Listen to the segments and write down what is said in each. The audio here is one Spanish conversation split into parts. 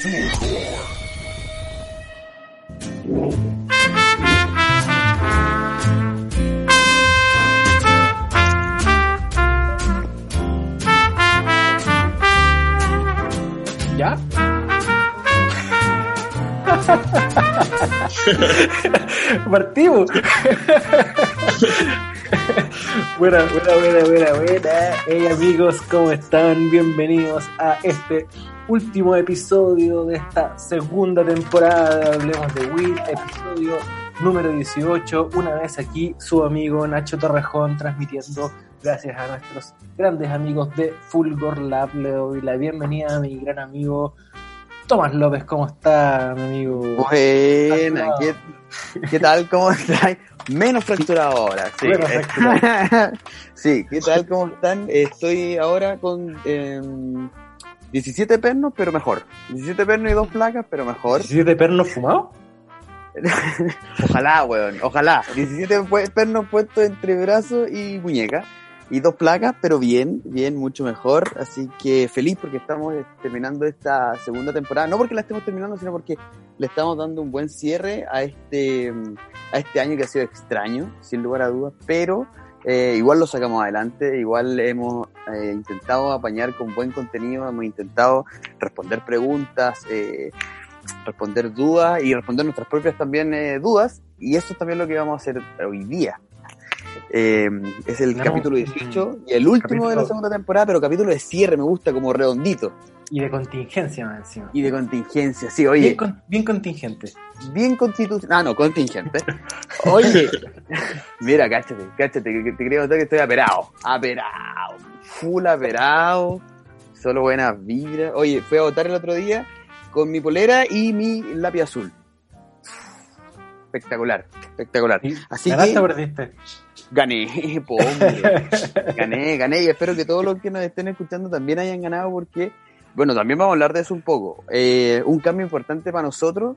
¿Ya? Partimos. buena, buena, buena, buena, buena. Hey amigos, ¿cómo están? Bienvenidos a este último episodio de esta segunda temporada de Hablemos de Wii, episodio número 18. Una vez aquí, su amigo Nacho Torrejón transmitiendo gracias a nuestros grandes amigos de Fulgor Lab. Le doy la bienvenida a mi gran amigo Tomás López. ¿Cómo está, mi amigo? Buena, ¿qué, qué tal? ¿Cómo estás? Menos fracturado ahora. Sí, Menos fracturado. sí, ¿qué tal? ¿Cómo están? Estoy ahora con eh, 17 pernos, pero mejor. 17 pernos y dos placas, pero mejor. ¿17 pernos fumados? Ojalá, weón, ojalá. 17 pu- pernos puestos entre brazo y muñeca. Y dos placas, pero bien, bien, mucho mejor. Así que feliz porque estamos eh, terminando esta segunda temporada. No porque la estemos terminando, sino porque le estamos dando un buen cierre a este, mm, a este año que ha sido extraño, sin lugar a dudas. Pero eh, igual lo sacamos adelante, igual hemos eh, intentado apañar con buen contenido, hemos intentado responder preguntas, eh, responder dudas y responder nuestras propias también eh, dudas. Y eso es también lo que vamos a hacer hoy día. Eh, es el capítulo un 18 y el último de la segunda temporada, pero capítulo de cierre, me gusta como redondito Y de contingencia más encima. y de contingencia. Sí, oye, Bien, con- bien contingente. bien constitucional. Ah, no, contingente. Oye, mira, cáchate, cáchate, que que te contar que estoy aperado. Aperado. Full aperado. Solo buenas vibras. Oye, fui a votar el otro día con mi polera y mi lápiz azul. Espectacular, espectacular. ¿Y Así ¿Ganaste que- o perdiste? Gané, po, hombre. gané, gané y espero que todos los que nos estén escuchando también hayan ganado porque, bueno, también vamos a hablar de eso un poco. Eh, un cambio importante para nosotros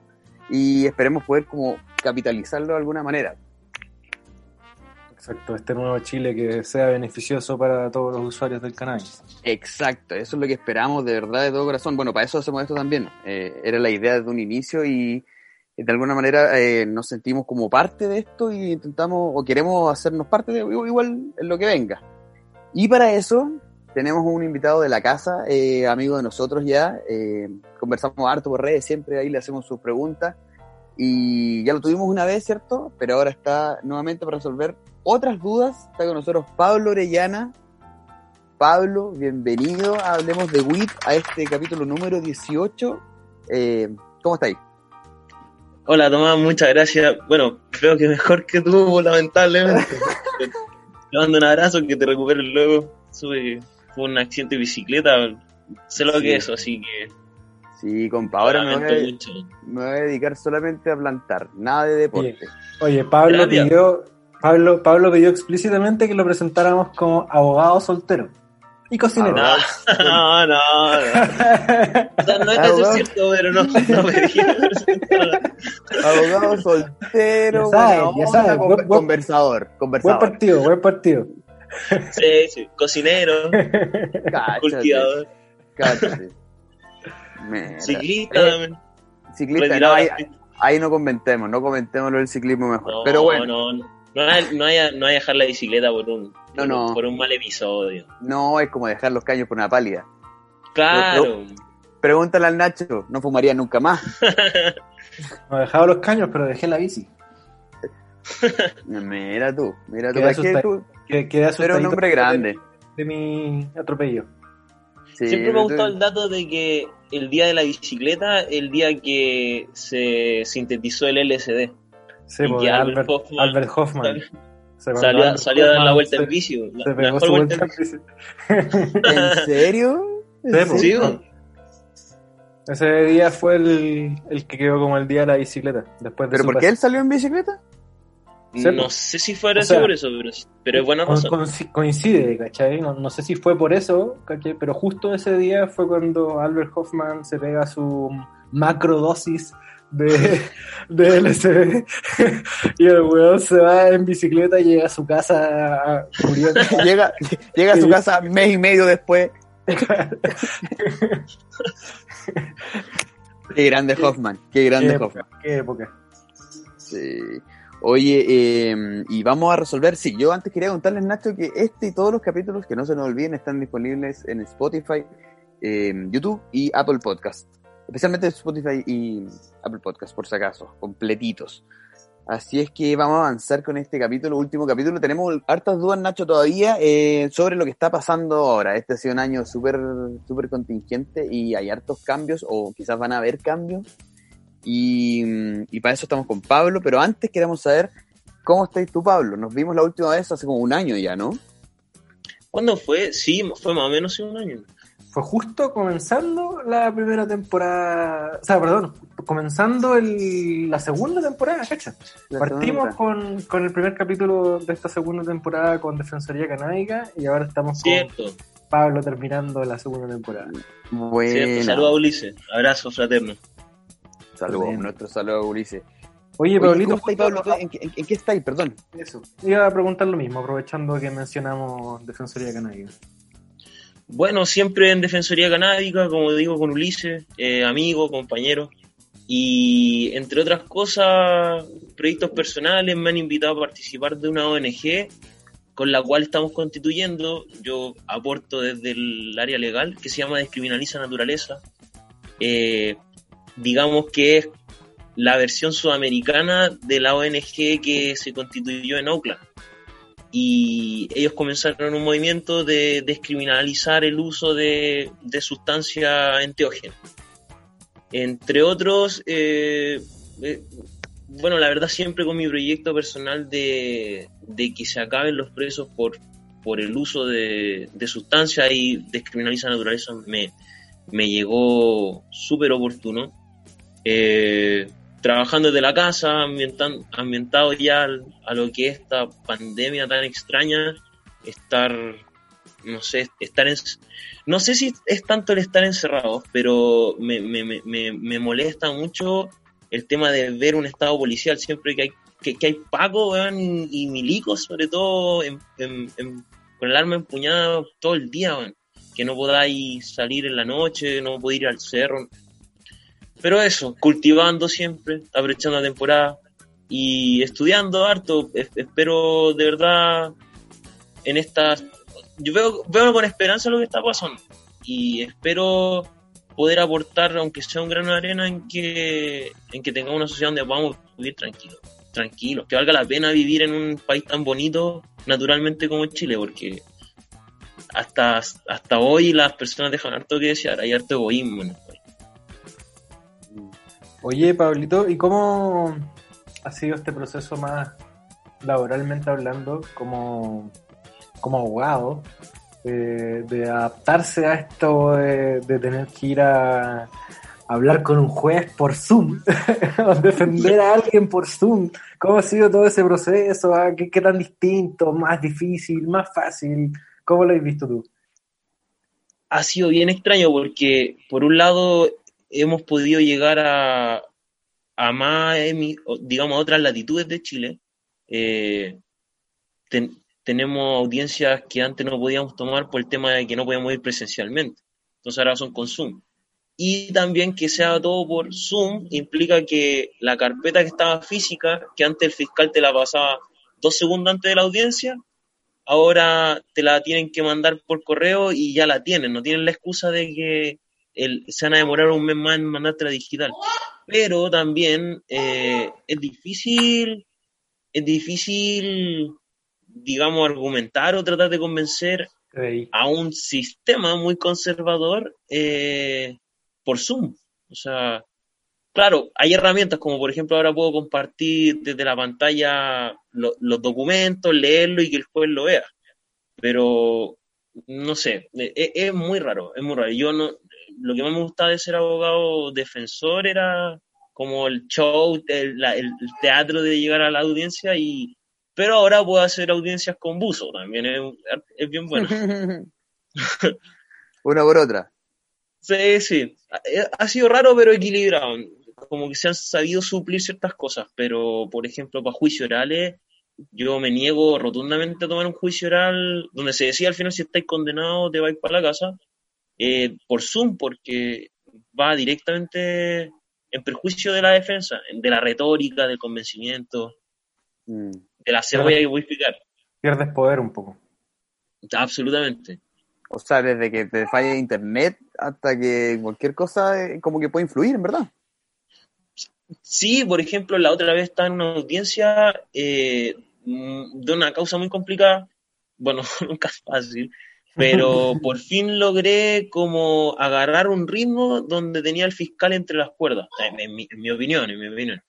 y esperemos poder como capitalizarlo de alguna manera. Exacto, este nuevo Chile que sea beneficioso para todos los usuarios del cannabis. Exacto, eso es lo que esperamos de verdad de todo corazón. Bueno, para eso hacemos esto también. Eh, era la idea desde un inicio y de alguna manera eh, nos sentimos como parte de esto y intentamos o queremos hacernos parte de igual en lo que venga. Y para eso tenemos un invitado de la casa, eh, amigo de nosotros ya. eh, conversamos harto por redes, siempre ahí le hacemos sus preguntas. Y ya lo tuvimos una vez, ¿cierto? Pero ahora está nuevamente para resolver otras dudas. Está con nosotros Pablo Orellana. Pablo, bienvenido Hablemos de WIT a este capítulo número 18. Eh, ¿Cómo estáis? Hola Tomás, muchas gracias. Bueno, creo que mejor que tú, lamentablemente. te mando un abrazo, que te recuperes luego. Sube, fue un accidente de bicicleta, sé lo Sí. que es eso, así que Sí, compa, ahora me voy, a, mucho. me voy a dedicar solamente a plantar, nada de deporte. Oye, Pablo Gracias. pidió, Pablo, Pablo pidió explícitamente que lo presentáramos como abogado soltero y cocinero. No, no, no. no. O sea, no es eso es cierto, pero no, no me. Abogado soltero, Ya sabes, buena ya onda, sabes, con- buen- buen- conversador, buen partido, buen partido. Sí, sí, cocinero, Cáchate, cultivador. Mira. ciclista Eh, también. Ciclista, no, ahí, ahí no comentemos, no comentemos lo del ciclismo mejor. No, Pero bueno, no, no. No hay, no, hay, no hay dejar la bicicleta por un, No, no. por un mal episodio. no es como dejar los caños por una pálida. Claro. Pregúntale al Nacho, no fumaría nunca más. No dejaba los caños, pero dejé la bici. Mira tú, mira tú, Quedé tú quedé asustadito un hombre de- grande. De, mi atropello. Sí, Siempre me pero ha tú- gustado el dato de que el día de la bicicleta, el día que se sintetizó el LSD. Sí, porque que Albert, Albert Hoffman- Albert Hoffman. Salió, Albert salió a dar la vuelta se- en bici. La, Se la pegó mejor su vuelta vuelta en bici. bici. ¿En serio? Sí, po. Sí, Ah. Ese día fue el, el que quedó como el día de la bicicleta. Después de ¿Pero por qué él salió en bicicleta? No po. sé si fuera O sea, por eso, pero, pero es buena Con- razón. coincide, ¿cachai? No, no sé si fue por eso, ¿cachai? Pero justo ese día fue cuando Albert Hoffman se pega su macrodosis de, de LSD y el weón se va en bicicleta y llega a su casa muriendo. llega, llega a su casa mes y medio después. Qué grande Hoffman, qué grande Qué Hoffman. qué época. Sí. Oye, eh, y vamos a resolver. Sí, yo antes quería contarles, Nacho, que este y todos los capítulos, que no se nos olviden, están disponibles en Spotify, eh, YouTube y Apple Podcast. Especialmente Spotify y Apple Podcast, por si acaso, completitos. Así es que vamos a avanzar con este capítulo, último capítulo. Tenemos hartas dudas, Nacho, todavía eh, sobre lo que está pasando ahora. Este ha sido un año súper súper contingente y hay hartos cambios, o quizás van a haber cambios. Y, y para eso estamos con Pablo, pero antes queremos saber cómo estás tú, Pablo. Nos vimos la última vez hace como un año ya, ¿no? ¿Cuándo fue? Sí, fue más o menos un año. Fue justo comenzando la primera temporada, o sea, perdón, comenzando el- la segunda temporada, cacha. La Partimos con, con el primer capítulo de esta segunda temporada con Defensoría Canábica y ahora estamos con Pablo terminando la segunda temporada. Buena. Saludos a Ulises. Abrazo fraterno. Saludos, nuestro saludo a Ulises. Oye, Pablito, ¿cómo estáis, Pablo? ¿Tú ¿En, qué- en- en qué estáis? Perdón. Eso. Iba a preguntar lo mismo, aprovechando que mencionamos Defensoría Canábica. Bueno, siempre en Defensoría Canábica, como digo, con Ulises, eh, amigo, compañero. Y entre otras cosas, proyectos personales me han invitado a participar de una ONG con la cual estamos constituyendo. Yo aporto desde el área legal, que se llama Descriminaliza Naturaleza. Eh, digamos que es la versión sudamericana de la ONG que se constituyó en Auckland y ellos comenzaron un movimiento de descriminalizar el uso de, de sustancias enteógenas. Entre otros, eh, eh, bueno, la verdad siempre con mi proyecto personal de, de que se acaben los presos por, por el uso de, de sustancias y descriminaliza la naturaleza me, me llegó súper oportuno. Eh, trabajando desde la casa, ambientado ya a lo que es esta pandemia tan extraña, estar, no sé, estar en, no sé si es tanto el estar encerrado, pero me, me, me, me- molesta mucho el tema de ver un estado policial siempre que hay que, hay pacos y, y milicos, sobre todo con el arma empuñada todo el día, que no podáis salir en la noche, no podéis ir al cerro, pero eso, cultivando siempre, aprovechando la temporada y estudiando harto. Es- espero de verdad en estas. Yo veo, veo con esperanza lo que está pasando y espero poder aportar, aunque sea un grano de arena, en que, en que tengamos una sociedad donde podamos vivir tranquilos, tranquilos, que valga la pena vivir en un país tan bonito naturalmente como Chile, porque hasta, hasta hoy las personas dejan harto que desear, hay harto egoísmo. Oye, Pablito, ¿y cómo ha sido este proceso más laboralmente hablando como, como abogado? eh, de adaptarse a esto de, tener que ir a hablar con un juez por Zoom, o defender a alguien por Zoom. ¿Cómo ha sido todo ese proceso? Ah, ¿Qué, qué tan distinto? ¿Más difícil? ¿Más fácil? ¿Cómo lo has visto tú? ha sido bien extraño porque, por un lado, hemos podido llegar a, a más, digamos, a otras latitudes de Chile. Eh, ten- tenemos audiencias que antes no podíamos tomar por el tema de que no podíamos ir presencialmente. Entonces ahora son con Zoom. Y también que sea todo por Zoom implica que la carpeta que estaba física, que antes el fiscal te la pasaba dos segundos antes de la audiencia, ahora te la tienen que mandar por correo y ya la tienen, no tienen la excusa de que el, se van a demorar un mes más en mandártela digital. Pero también eh, es difícil, es difícil, digamos, argumentar o tratar de convencer a un sistema muy conservador eh, por Zoom. O sea, claro, hay herramientas como por ejemplo ahora puedo compartir desde la pantalla lo- los documentos, leerlo y que el juez lo vea. Pero no sé, e- e- es, muy raro, es muy raro. Yo no, lo que más me gustaba de ser abogado defensor era como el show, el, la- el- el teatro de llegar a la audiencia y pero ahora puedo hacer audiencias con buzo, también es, es bien bueno. Una por otra. Sí, sí. Ha, ha sido raro, pero equilibrado. Como que se han sabido suplir ciertas cosas, pero, por ejemplo, para juicios orales, yo me niego rotundamente a tomar un juicio oral donde se decía al final si estáis condenados te vais para la casa, eh, por Zoom, porque va directamente en perjuicio de la defensa, de la retórica, del convencimiento, Mm. de la cebolla que voy a explicar. Pierdes poder un poco. Absolutamente. O sea, desde que te falle internet hasta que cualquier cosa eh, como que puede influir, en verdad. Sí, por ejemplo, la otra vez estaba en una audiencia eh, mm, de una causa muy complicada. Bueno, nunca es fácil, pero por fin logré como agarrar un ritmo donde tenía el fiscal entre las cuerdas, en, en mi, en mi opinión, en mi opinión.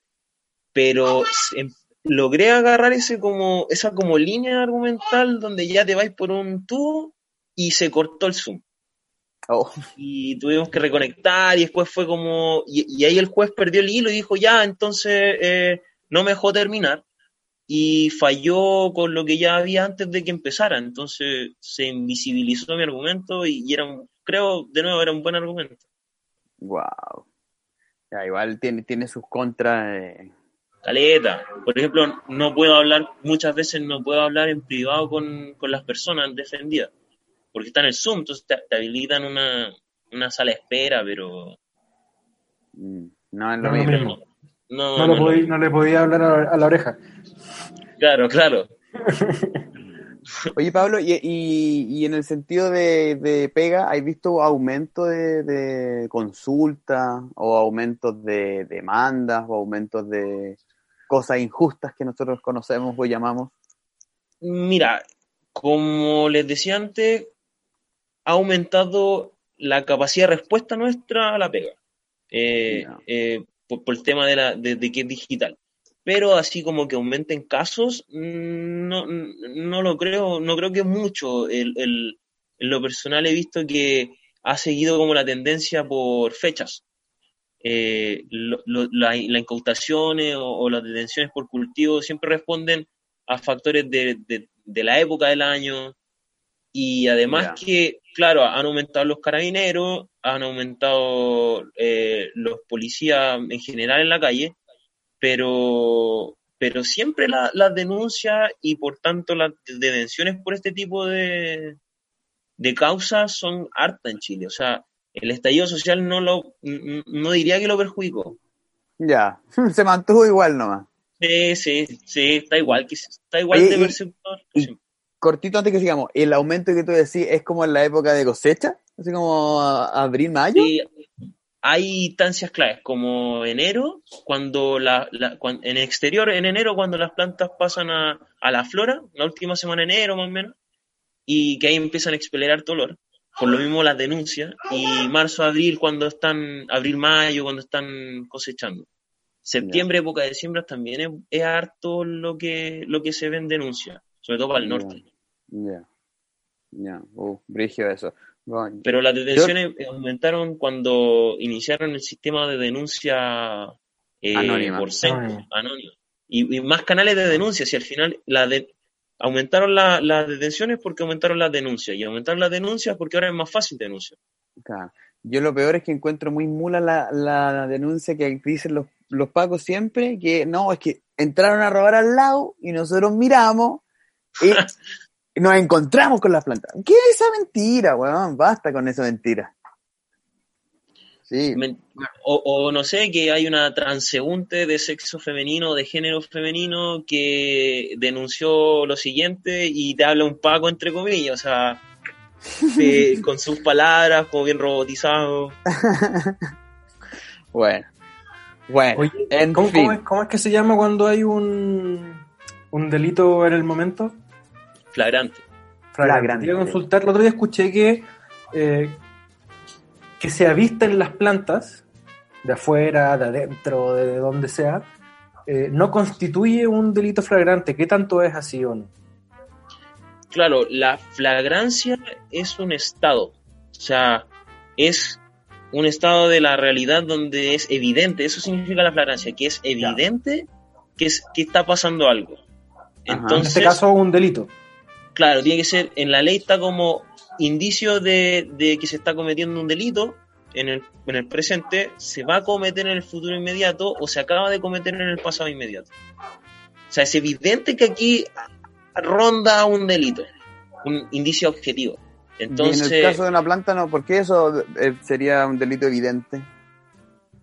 Pero em- logré agarrar ese como, esa como línea argumental donde ya te vais por un tubo y se cortó el zoom. Oh, y tuvimos que reconectar y después fue como, y, y ahí el juez perdió el hilo y dijo, ya, entonces eh, no me dejó terminar y falló con lo que ya había antes de que empezara, entonces se invisibilizó mi argumento y, y era, un- creo, de nuevo, era un buen argumento. wow. Ya, igual tiene, tiene sus contras. eh. Caleta, por ejemplo, no puedo hablar, muchas veces no puedo hablar en privado con, con las personas defendidas, porque está en el Zoom, entonces te, te habilitan una, una sala de espera, pero Mm, No es lo mismo. no, No, no, lo podí- no le podía hablar a, a la oreja. Claro, claro. Oye, Pablo, y, y, y en el sentido de, de pega, ¿has visto aumento de, de consultas o aumentos de demandas o aumentos de cosas injustas que nosotros conocemos o llamamos? Mira, como les decía antes, ha aumentado la capacidad de respuesta nuestra a la pega, eh, eh, por, por el tema de, la, de, de que es digital. Pero así como que aumenten casos, mm, no, no lo creo, no creo que mucho. El, el- en lo personal he visto que ha seguido como la tendencia por fechas. Eh, lo- lo- la- las incautaciones o, o las detenciones por cultivo siempre responden a factores de, de- de la época del año y además que, claro, han aumentado los carabineros, han aumentado eh, los policías en general en la calle, pero, pero siempre la- las denuncias y por tanto las detenciones por este tipo de, de causas son hartas en Chile. O sea, el estallido social no lo no diría que lo perjudicó. Ya, se mantuvo igual nomás. Sí, sí, sí, está igual que está igual Oye, de persecutor. y- Cortito antes que sigamos, ¿el aumento que tú decís es como en la época de cosecha? Así como abril, mayo. Sí, hay instancias claves como enero, cuando la, la- cuan- en el exterior, en enero, cuando las plantas pasan a, a la flora, la última semana de enero más o menos, y que ahí empiezan a expeler harto olor. Por lo mismo las denuncias. Y marzo, abril, cuando están, abril, mayo, cuando están cosechando. Septiembre, época de siembras, también es, es harto lo que, lo que se ve en denuncias, sobre todo para el norte. Ya, ya, uh, brigio eso. Pero las detenciones aumentaron cuando iniciaron el sistema de denuncia eh, Anónima. por. Y, y más canales de denuncia. Si al final la de- aumentaron la- las detenciones porque aumentaron las denuncias. Y aumentaron las denuncias porque ahora es más fácil denunciar. Claro. Yo lo peor es que encuentro muy mula la, la denuncia que dicen los, los pacos siempre, que no, es que entraron a robar al lado y nosotros miramos y nos encontramos con las plantas. ¿Qué es esa mentira, weón? Basta con esa mentira. Sí, O, o no sé, que hay una transeúnte de sexo femenino, de género femenino, que denunció lo siguiente y te habla un paco, entre comillas, o sea, de- con sus palabras, como bien robotizado. bueno. Bueno, Oye, en ¿cómo, fin. cómo es, cómo es que se llama cuando hay un, un delito en el momento? Flagrante. Flagrante. Quería consultar, el otro día escuché que, eh, que se avisten las plantas, de afuera, de adentro, de donde sea, eh, no constituye un delito flagrante. ¿Qué tanto es así o no? Claro, la flagrancia es un estado, o sea, es un estado de la realidad donde es evidente, eso significa la flagrancia, que es evidente que, es, que está pasando algo. Ajá. En Entonces, este caso, un delito. Claro, tiene que ser, en la ley está como indicio de, de que se está cometiendo un delito en el, en el presente, se va a cometer en el futuro inmediato o se acaba de cometer en el pasado inmediato. O sea, es evidente que aquí ronda un delito, un indicio objetivo. Entonces, y en el caso de una planta, no, ¿por qué eso eh, sería un delito evidente?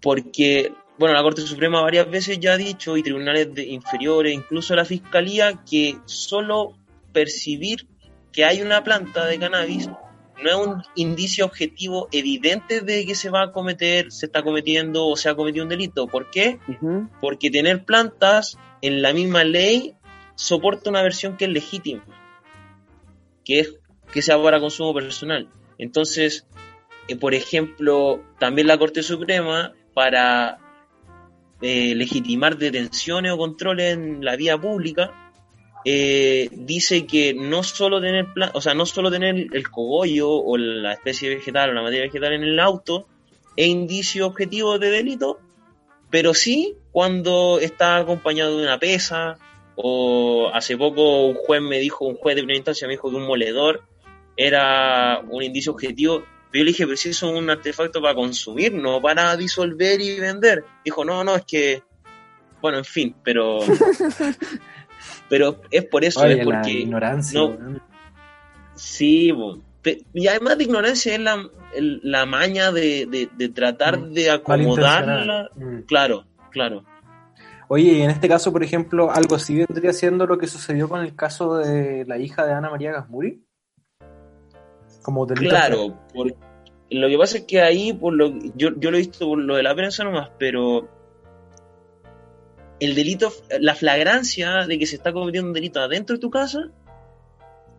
porque bueno, la Corte Suprema varias veces ya ha dicho, y tribunales de inferiores, incluso la Fiscalía, que solo percibir que hay una planta de cannabis no es un indicio objetivo evidente de que se va a cometer, se está cometiendo o se ha cometido un delito. ¿Por qué? Porque tener plantas en la misma ley soporta una versión que es legítima, que es que sea para consumo personal. Entonces, eh, por ejemplo, también la Corte Suprema, para eh, legitimar detenciones o controles en la vía pública, eh, dice que no solo tener o sea, no solo tener el cogollo o la especie vegetal o la materia vegetal en el auto es indicio objetivo de delito, pero sí cuando está acompañado de una pesa, o hace poco un juez me dijo, un juez de primera instancia me dijo que un moledor era un indicio objetivo. Yo le dije, pero si eso es un artefacto para consumir, no para disolver y vender. Dijo, no, no, es que, bueno, en fin, pero Pero es por eso, es porque. ignorancia. sí, y además de ignorancia es la, la maña de, de, tratar mm. de acomodarla. Mm. Claro, claro. Oye, y en este caso, por ejemplo, algo así vendría siendo lo que sucedió con el caso de la hija de Ana María Gasmuri. Como Claro, porque lo que pasa es que ahí, por lo yo, yo lo he visto por lo de la prensa nomás, pero el delito, la flagrancia de que se está cometiendo un delito adentro de tu casa,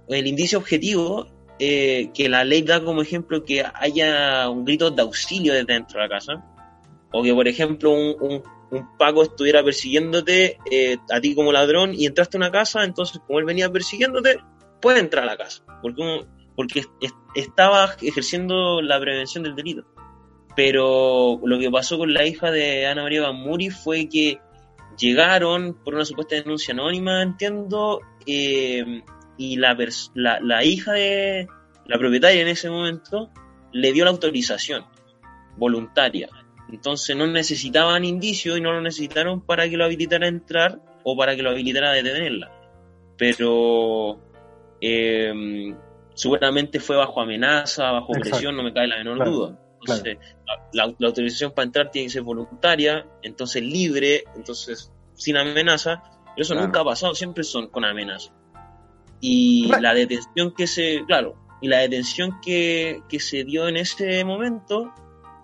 el indicio objetivo, eh, que la ley da como ejemplo que haya un grito de auxilio desde dentro de la casa, o que por ejemplo un, un, Paco estuviera persiguiéndote eh, a ti como ladrón y entraste a una casa, entonces como él venía persiguiéndote, puede entrar a la casa, porque, porque estaba ejerciendo la prevención del delito. Pero lo que pasó con la hija de Ana María Bamuri fue que llegaron por una supuesta denuncia anónima, entiendo, eh, y la, la, hija de la propietaria en ese momento le dio la autorización voluntaria. Entonces no necesitaban indicio y no lo necesitaron para que lo habilitara a entrar o para que lo habilitara a detenerla. Pero eh, seguramente fue bajo amenaza, bajo presión, no me cae la menor duda. Entonces, la, autorización para entrar tiene que ser voluntaria, entonces libre, entonces sin amenaza. Pero eso nunca ha pasado, siempre son con amenaza. Y la detención que se, claro, y la detención que, que, se dio en ese momento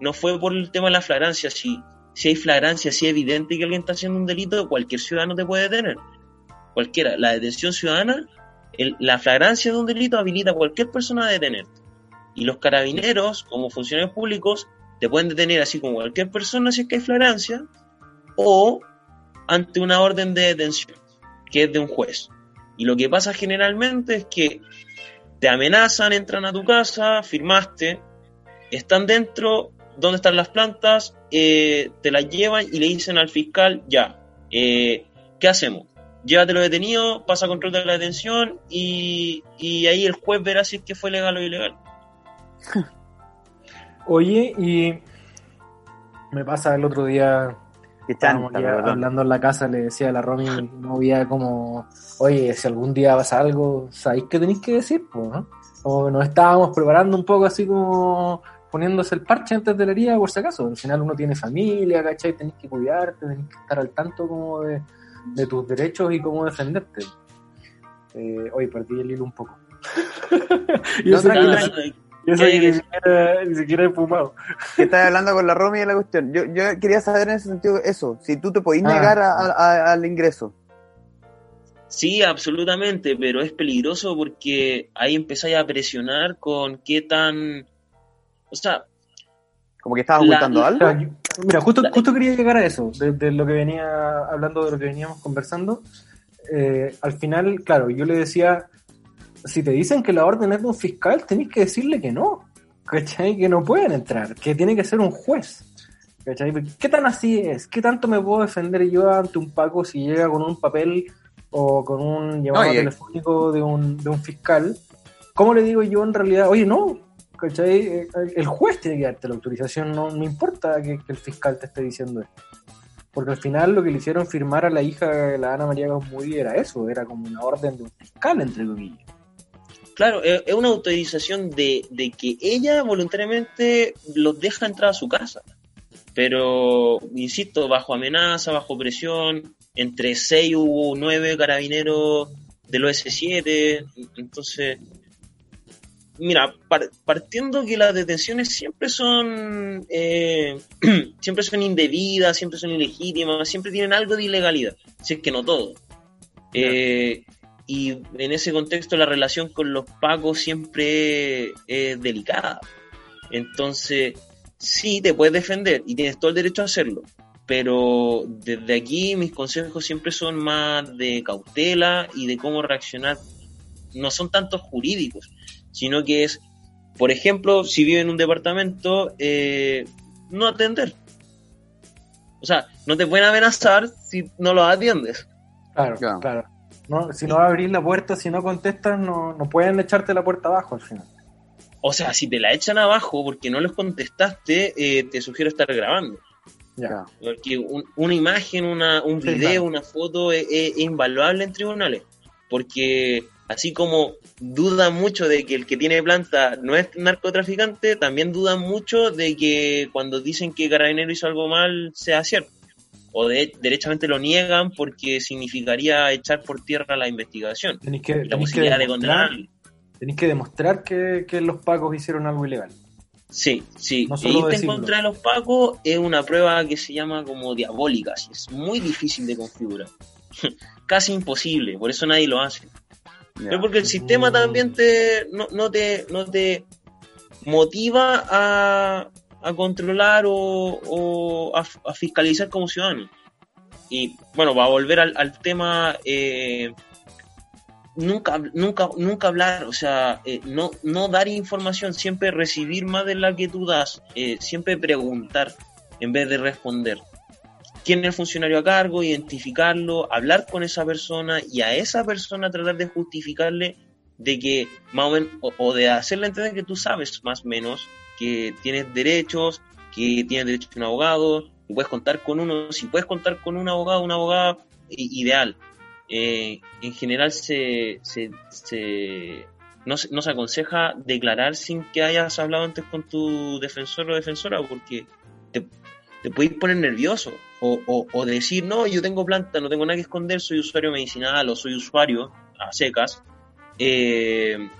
no fue por el tema de la flagrancia. Si, si hay flagrancia, si es evidente que alguien está haciendo un delito, cualquier ciudadano te puede detener. Cualquiera. La detención ciudadana, la flagrancia de un delito habilita a cualquier persona a detenerte. Y los carabineros, como funcionarios públicos, te pueden detener así como cualquier persona si es que hay flagrancia, o ante una orden de detención, que es de un juez. Y lo que pasa generalmente es que te amenazan, entran a tu casa, firmaste, están dentro, ¿dónde están las plantas? Eh, te las llevan y le dicen al fiscal, ya, eh, ¿qué hacemos? Llévatelo detenido, pasa control de la detención y ahí el juez verá si es que fue legal o ilegal. Oye, y me pasa el otro día, hablando en la casa, le decía a la Romy, no había como, oye, si algún día pasa algo, ¿sabéis qué tenéis que decir? O nos estábamos preparando un poco así como poniéndose el parche antes de la herida, por si acaso. Al final uno tiene familia, ¿cachai? Tenés que cuidarte, tenés que estar al tanto como de, tus derechos y cómo defenderte. Eh, oye, perdí el hilo un poco. no, eso ni siquiera, he fumado. Que estás hablando con la Romy de la cuestión. Yo, yo quería saber en ese sentido eso, si tú te podías ah. negar al ingreso. Sí, absolutamente, pero es peligroso porque ahí empezáis a presionar con qué tan... O sea... Como que estabas ocultando algo. Mira, justo, justo quería llegar a eso, de, lo que venía hablando, de lo que veníamos conversando. Eh, al final, claro, yo le decía, si te dicen que la orden es de un fiscal, tenés que decirle que no, ¿cachai? Que no pueden entrar, que tiene que ser un juez. ¿cachai? ¿Qué tan así es? ¿Qué tanto me puedo defender yo ante un Paco si llega con un papel o con un llamado telefónico de un, de un fiscal? ¿Cómo le digo yo en realidad, oye, no, ¿cachai? El juez tiene que darte la autorización, no, no importa que, el fiscal te esté diciendo esto. Porque al final lo que le hicieron firmar a la hija de la Ana María Gómez era eso, era como una orden de un fiscal, entre comillas. Claro, es una autorización de, que ella voluntariamente los deja entrar a su casa. Pero, insisto, bajo amenaza, bajo presión, entre 6 hubo 9 carabineros del OS7, entonces, mira, partiendo que las detenciones siempre son, eh, siempre son indebidas, siempre son ilegítimas, siempre tienen algo de ilegalidad, si es que no todo. Eh, y en ese contexto la relación con los pagos siempre es delicada. Entonces, sí, te puedes defender y tienes todo el derecho a hacerlo, pero desde aquí mis consejos siempre son más de cautela y de cómo reaccionar. No son tantos jurídicos, sino que es, por ejemplo, si vive en un departamento, eh, no atender. O sea, no te pueden amenazar si no lo atiendes. Claro, claro. No, si no abrís la puerta, si no contestas, no, no pueden echarte la puerta abajo al final. O sea, si te la echan abajo porque no les contestaste, eh, te sugiero estar grabando. Ya. Porque una imagen, una, un video, una foto es, invaluable en tribunales. Porque así como dudan mucho de que el que tiene planta no es narcotraficante, también dudan mucho de que cuando dicen que Carabinero hizo algo mal sea cierto. O de, derechamente lo niegan porque significaría echar por tierra la investigación. que, la posibilidad de condenarlo tenéis que demostrar que, los pacos hicieron algo ilegal. Sí, sí. y irte en contra de los pacos es una prueba que se llama como diabólica, es muy difícil de configurar. Casi imposible, por eso nadie lo hace. Pero porque el sistema también te no, te no te motiva a, a controlar o, a, fiscalizar como ciudadano. Y bueno, va a volver al, tema eh, nunca, nunca, nunca hablar, o sea, eh, no, no dar información, siempre recibir más de la que tú das, eh, siempre preguntar en vez de responder. ¿Quién es el funcionario a cargo? Identificarlo, hablar con esa persona y a esa persona tratar de justificarle de que, más o, menos, o, de hacerle entender que tú sabes más o menos que tienes derechos, que tienes derecho a un abogado, y puedes contar con uno, si puedes contar con un abogado, una abogada, ideal eh, en general se, se, no, no, se aconseja declarar sin que hayas hablado antes con tu defensor o defensora porque te, te puedes poner nervioso o, o, decir, no, yo tengo planta, no tengo nada que esconder, soy usuario medicinal o soy usuario a secas. Eh,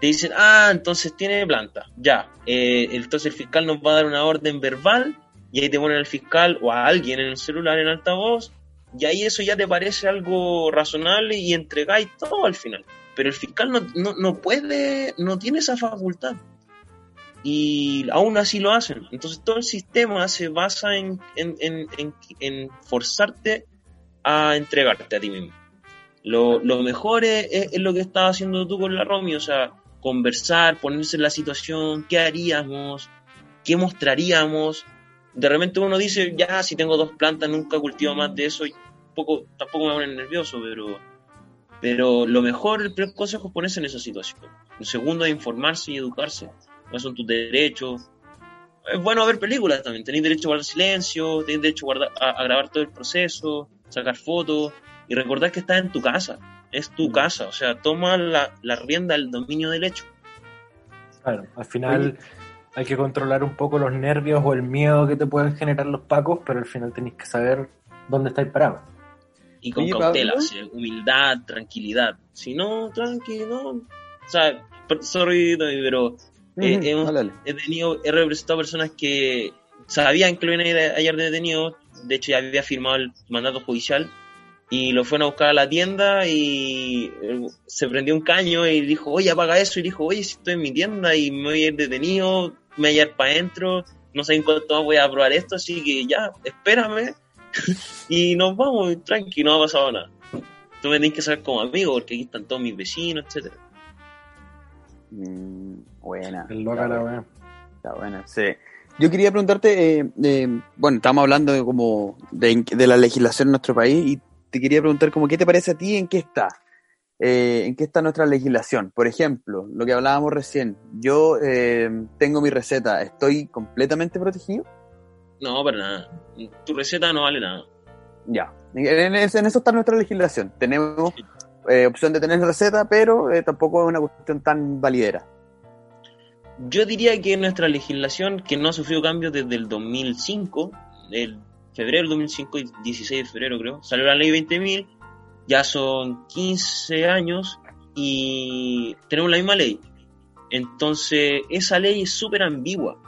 te dicen, ah, entonces tiene planta, ya. Eh, entonces el fiscal nos va a dar una orden verbal y ahí te ponen al fiscal o a alguien en el celular en altavoz y ahí eso ya te parece algo razonable y entregáis todo al final. Pero el fiscal no, no, puede, no tiene esa facultad. Y aún así lo hacen. Entonces todo el sistema se basa en, en, forzarte a entregarte a ti mismo. Lo, mejor es, lo que estaba haciendo tú con la Romy, o sea, conversar, ponerse en la situación, qué haríamos, qué mostraríamos, de repente uno dice, ya, si tengo dos plantas, nunca cultivo más de eso, y poco, tampoco me ponen nervioso, pero, pero lo mejor, el primer consejo es ponerse en esa situación. El segundo es informarse y educarse. ¿Cuáles son tus derechos? Es bueno ver películas también. Tenéis derecho a guardar silencio, tenéis derecho a, grabar todo el proceso, sacar fotos y recordar que estás en tu casa. Es tu mm. casa, o sea, toma la, la rienda del dominio del hecho. Claro, al final hay que controlar un poco los nervios o el miedo que te pueden generar los pacos, pero al final tenéis que saber dónde estáis parados. Y con cautela, humildad, tranquilidad. Si no, tranquilo, O sea, sorry, pero eh, he, tenido, he representado personas que sabían que lo iban a ir ayer detenido, de hecho ya había firmado el mandato judicial y lo fueron a buscar a la tienda y eh, se prendió un caño y dijo, oye, apaga eso. Y dijo, oye, si estoy en mi tienda y me voy a ir detenido, me voy a ir para adentro, no sé en cuánto voy a probar esto, así que ya, espérame y nos vamos, tranqui, no ha pasado nada. Tú me tienes que saber como amigo porque aquí están todos mis vecinos, etcétera. Mm, buena. El loca la buena. Está buena, sí. Yo quería preguntarte, eh, eh, bueno, estamos hablando de como de, de, la legislación en nuestro país y te quería preguntar como qué te parece a ti, en qué está, eh, en qué está nuestra legislación. Por ejemplo, lo que hablábamos recién, yo eh, tengo mi receta, ¿estoy completamente protegido? No, para nada. Tu receta no vale nada. Ya, en, eso está nuestra legislación. Tenemos eh, opción de tener receta, pero tampoco es una cuestión tan validera. yo diría que nuestra legislación, que no ha sufrido cambios desde el 2005, el febrero del 2005, 16 de febrero creo, salió la ley 20.000, ya son 15 años y tenemos la misma ley. Entonces, esa ley es súper ambigua,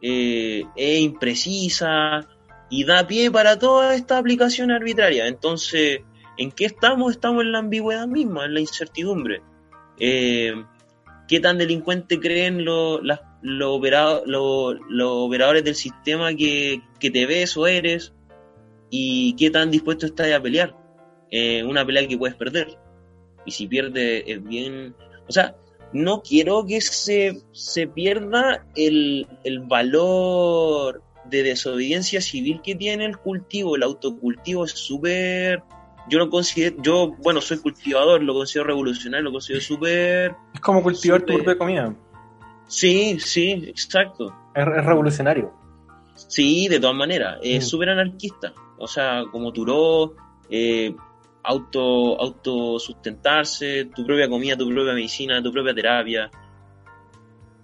eh, es imprecisa y da pie para toda esta aplicación arbitraria. Entonces, ¿en qué estamos? Estamos en la ambigüedad misma, en la incertidumbre. Eh, ¿Qué tan delincuente creen los, operadores del sistema que, te ves o eres? ¿Y qué tan dispuesto estás a pelear? Eh, una pelea que puedes perder. Y si pierdes es bien... O sea, no quiero que se, se pierda el, el valor de desobediencia civil que tiene el cultivo. El autocultivo es súper yo lo considero, yo, bueno, soy cultivador, lo considero revolucionario, lo considero súper... Es como cultivar tu propia comida. Sí, sí, exacto. Es, revolucionario. Sí, de todas maneras, es mm. súper anarquista. O sea, como Turó, eh, auto, autosustentarse, tu propia comida, tu propia medicina, tu propia terapia.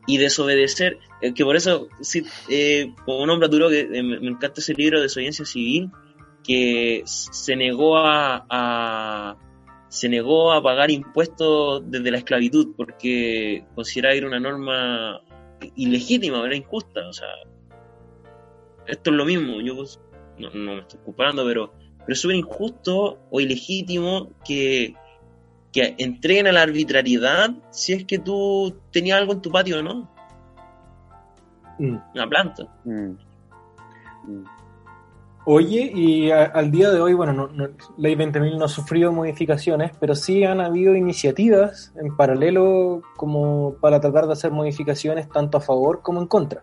Y desobedecer, que por eso, sí, eh, como nombra Turó, que eh, me, encanta ese libro de desobediencia civil, que se negó a, se negó a pagar impuestos desde la esclavitud porque consideraba que era una norma ilegítima, era injusta. O sea, esto es lo mismo. Yo no, me estoy comparando, pero, pero es súper injusto o ilegítimo que, que entreguen a la arbitrariedad si es que tú tenías algo en tu patio o no. Mm. Una planta. Mm. Mm. Oye, y al día de hoy, bueno, no, Ley 20.000 no ha sufrido modificaciones, pero sí han habido iniciativas en paralelo como para tratar de hacer modificaciones tanto a favor como en contra.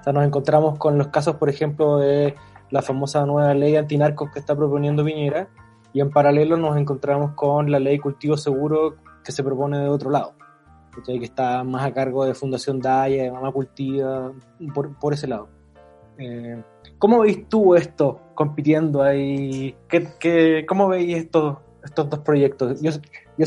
O sea, nos encontramos con los casos, por ejemplo, de la famosa nueva ley antinarcos que está proponiendo Piñera, y en paralelo nos encontramos con la ley cultivo seguro que se propone de otro lado, que está más a cargo de Fundación Daya, de Mamá Cultiva, por, por ese lado. Eh, ¿Cómo veis tú esto compitiendo ahí? ¿Qué, cómo veis estos, estos dos proyectos? Yo,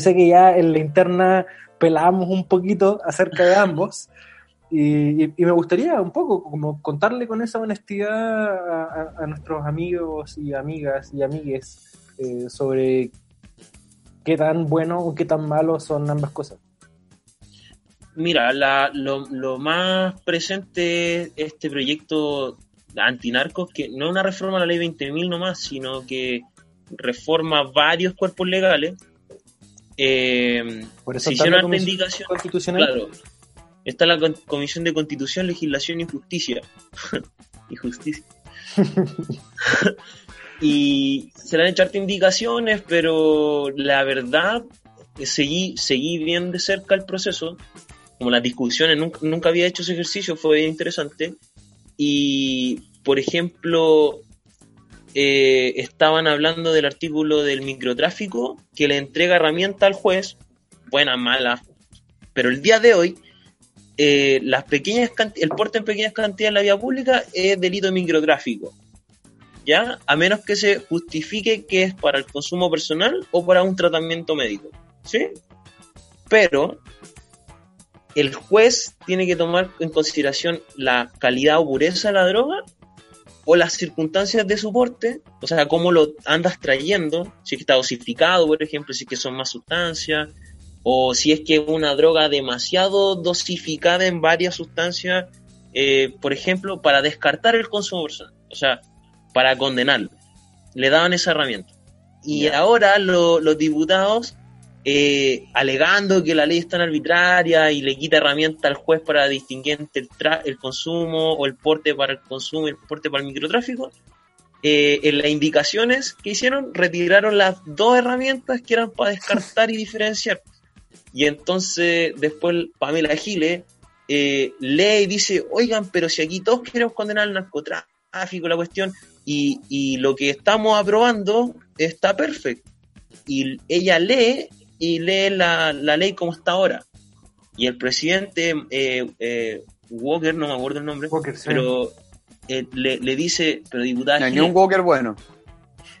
sé que ya en la interna pelamos un poquito acerca de ambos y, me gustaría un poco como contarle con esa honestidad a, nuestros amigos y amigas y amigues eh, sobre qué tan bueno o qué tan malo son ambas cosas. Mira, lo, lo, más presente este proyecto antinarcos, que no es una reforma a la ley 20.000 nomás, sino que reforma varios cuerpos legales. Eh, Por eso está la indicación constitucional. Claro, está la Comisión de Constitución, Legislación y Justicia. y Justicia. y se le han hecho indicaciones, pero la verdad, seguí, seguí bien de cerca el proceso. Como las discusiones, nunca, nunca había hecho ese ejercicio, fue interesante y, por ejemplo, eh, estaban hablando del artículo del microtráfico que le entrega herramienta al juez, buena, mala, pero el día de hoy eh, las pequeñas el porte en pequeñas cantidades en la vía pública es delito de microtráfico. ¿Ya? A menos que se justifique que es para el consumo personal o para un tratamiento médico. ¿Sí? Pero el juez tiene que tomar en consideración la calidad o pureza de la droga o las circunstancias de su porte, o sea, cómo lo andas trayendo, si está dosificado, por ejemplo, si es que son más sustancias, o si es que una droga demasiado dosificada en varias sustancias, eh, por ejemplo, para descartar el consumo personal, o sea, para condenarlo. Le daban esa herramienta. Y ahora los diputados eh, alegando que la ley es tan arbitraria y le quita herramienta al juez para distinguir entre el, consumo o el porte para el consumo y el porte para el microtráfico, eh, en las indicaciones que hicieron retiraron las dos herramientas que eran para descartar y diferenciar. Y entonces después Pamela Gile eh, lee y dice, oigan, pero si aquí todos queremos condenar el narcotráfico, la cuestión, y, y lo que estamos aprobando está perfecto. Y ella lee y lee la, ley como está ahora. Y el presidente eh, eh, Walker, no me acuerdo el nombre, pero eh, le, dice, pero diputado... No, un Walker bueno.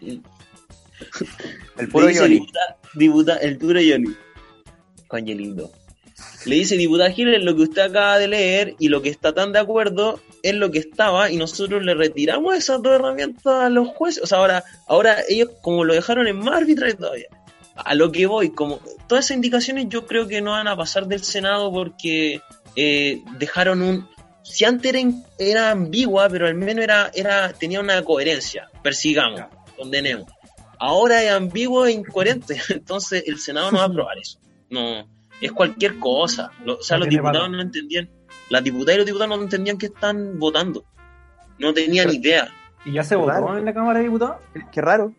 el puro Johnny. el puro Johnny. Le dice, diputada Giles, lo que usted acaba de leer y lo que está tan de acuerdo es lo que estaba y nosotros le retiramos esas dos herramientas a los jueces. O sea, ahora, ahora ellos como lo dejaron en más arbitrario todavía. A lo que voy, como todas esas indicaciones yo creo que no van a pasar del Senado porque eh, dejaron un... Si antes era, era, ambigua, pero al menos era, era, tenía una coherencia. Persigamos, condenemos. Ahora es ambiguo e incoherente, entonces el Senado no va a aprobar eso. No, es cualquier cosa. o sea, los diputados no entendían, las diputadas y los diputados no entendían que están votando. No tenían idea. ¿Y ya se votó en la Cámara de Diputados? Qué raro.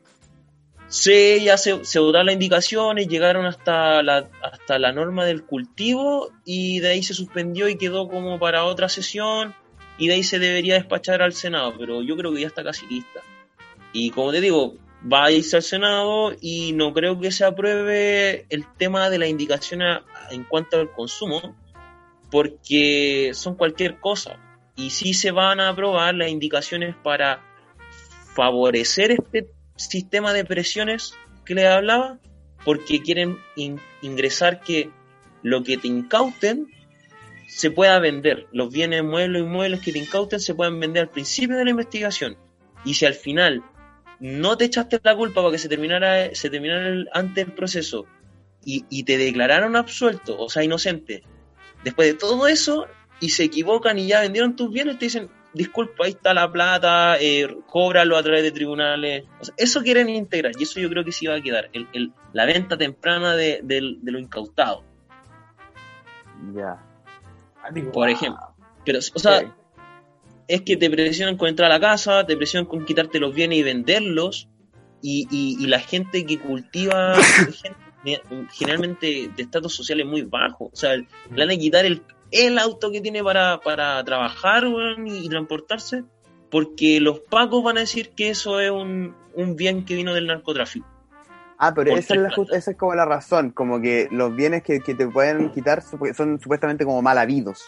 Sí, ya se, se votaron las indicaciones, llegaron hasta la, hasta la norma del cultivo y de ahí se suspendió y quedó como para otra sesión y de ahí se debería despachar al Senado, pero yo creo que ya está casi lista. Y como te digo, va a irse al Senado y no creo que se apruebe el tema de la indicación en cuanto al consumo, porque son cualquier cosa. Y sí se van a aprobar las indicaciones para favorecer este sistema de presiones que les hablaba, porque quieren ingresar que lo que te incauten se pueda vender. Los bienes muebles y muebles que te incauten se puedan vender al principio de la investigación. Y si al final no te echaste la culpa para que se terminara, se terminara el, antes el proceso y, te declararon absuelto, o sea, inocente, después de todo eso, y se equivocan y ya vendieron tus bienes, te dicen, disculpa, ahí está la plata, eh, cóbralo a través de tribunales. eso quieren integrar y eso yo creo que sí va a quedar, el, la venta temprana de, lo incautado. Ya. Por ejemplo. Pero, o sea, es que te presionan con entrar a la casa, te presionan con quitarte los bienes y venderlos, y, y, la gente que cultiva generalmente de estatus sociales muy bajos, o sea, le van a quitar el, el auto que tiene para, para trabajar y, transportarse, porque los pacos van a decir que eso es un, un bien que vino del narcotráfico. Ah, pero esa es, la, esa es, como la razón, como que los bienes que, que te pueden quitar son supuestamente como mal habidos.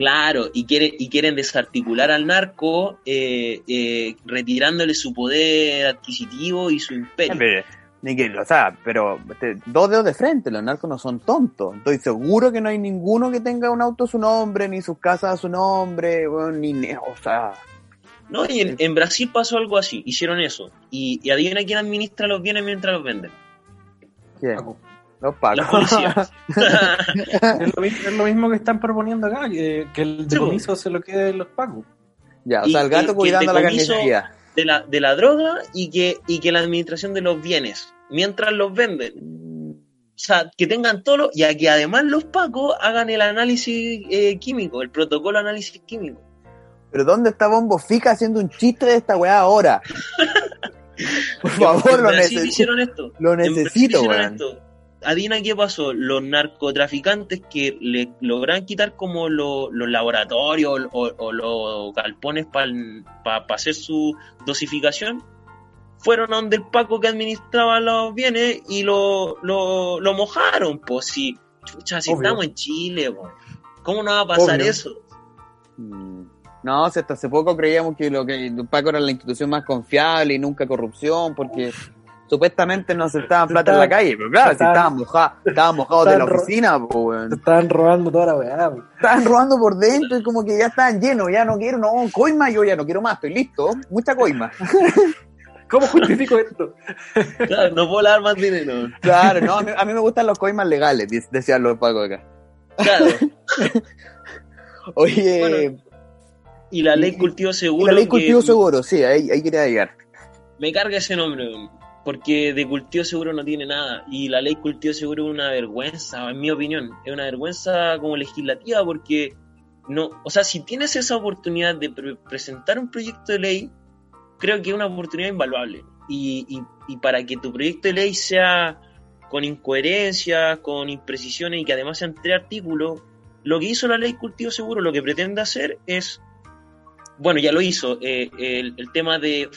Claro, y, quiere, y quieren desarticular al narco eh, eh, retirándole su poder adquisitivo y su imperio. Ni que, o sea, pero dos dedos de frente, los narcos no son tontos. Estoy seguro que no hay ninguno que tenga un auto a su nombre, ni sus casas a su nombre, ni, o sea... No, y en, Brasil pasó algo así, hicieron eso. Y, y adivina quién administra los bienes mientras los venden. ¿Quién? Los pagos. es, lo, mismo que están proponiendo acá, que, el decomiso se lo quede los pagos. Ya, o sea, el gato cuidando la carnicería. De la, de la droga y que, y que la administración de los bienes, mientras los venden, o sea, que tengan todo, y a que además los pacos hagan el análisis eh, químico, el protocolo de análisis químico. Pero ¿dónde está Bombo Fica haciendo un chiste de esta weá ahora? Por favor, lo, necesito. lo necesito. Lo adivina qué pasó, los narcotraficantes que le logran quitar como los laboratorios o, los galpones para hacer su dosificación, fueron a donde el Paco que administraba los bienes y lo, lo, mojaron, pues si, chucha, si estamos en Chile, ¿cómo no va a pasar eso? Mm. No, hasta hace poco creíamos que lo que el Paco era la institución más confiable y nunca corrupción, porque supuestamente no aceptaban plata en la calle, pero claro, si estaban mojados, estaban mojados de la oficina, pues, Estaban robando toda la weá, Estaban robando por dentro y como que ya estaban llenos, ya no quiero, no, coima, yo ya no quiero más, estoy listo, mucha coima. ¿Cómo justifico esto? Claro, no puedo dar más dinero. Claro, no, a mí, me gustan los coimas legales, decían los pagos acá. Claro. Oye. y la ley cultivo seguro. la ley cultivo seguro, sí, ahí, ahí quería llegar. Me carga ese nombre porque de cultivo seguro no tiene nada y la ley cultivo seguro es una vergüenza, en mi opinión, es una vergüenza como legislativa porque no, o sea, si tienes esa oportunidad de presentar un proyecto de ley, creo que es una oportunidad invaluable y, y, para que tu proyecto de ley sea con incoherencias, con imprecisiones y que además sean tres artículos, lo que hizo la ley cultivo seguro, lo que pretende hacer es bueno, ya lo hizo, eh, el, tema de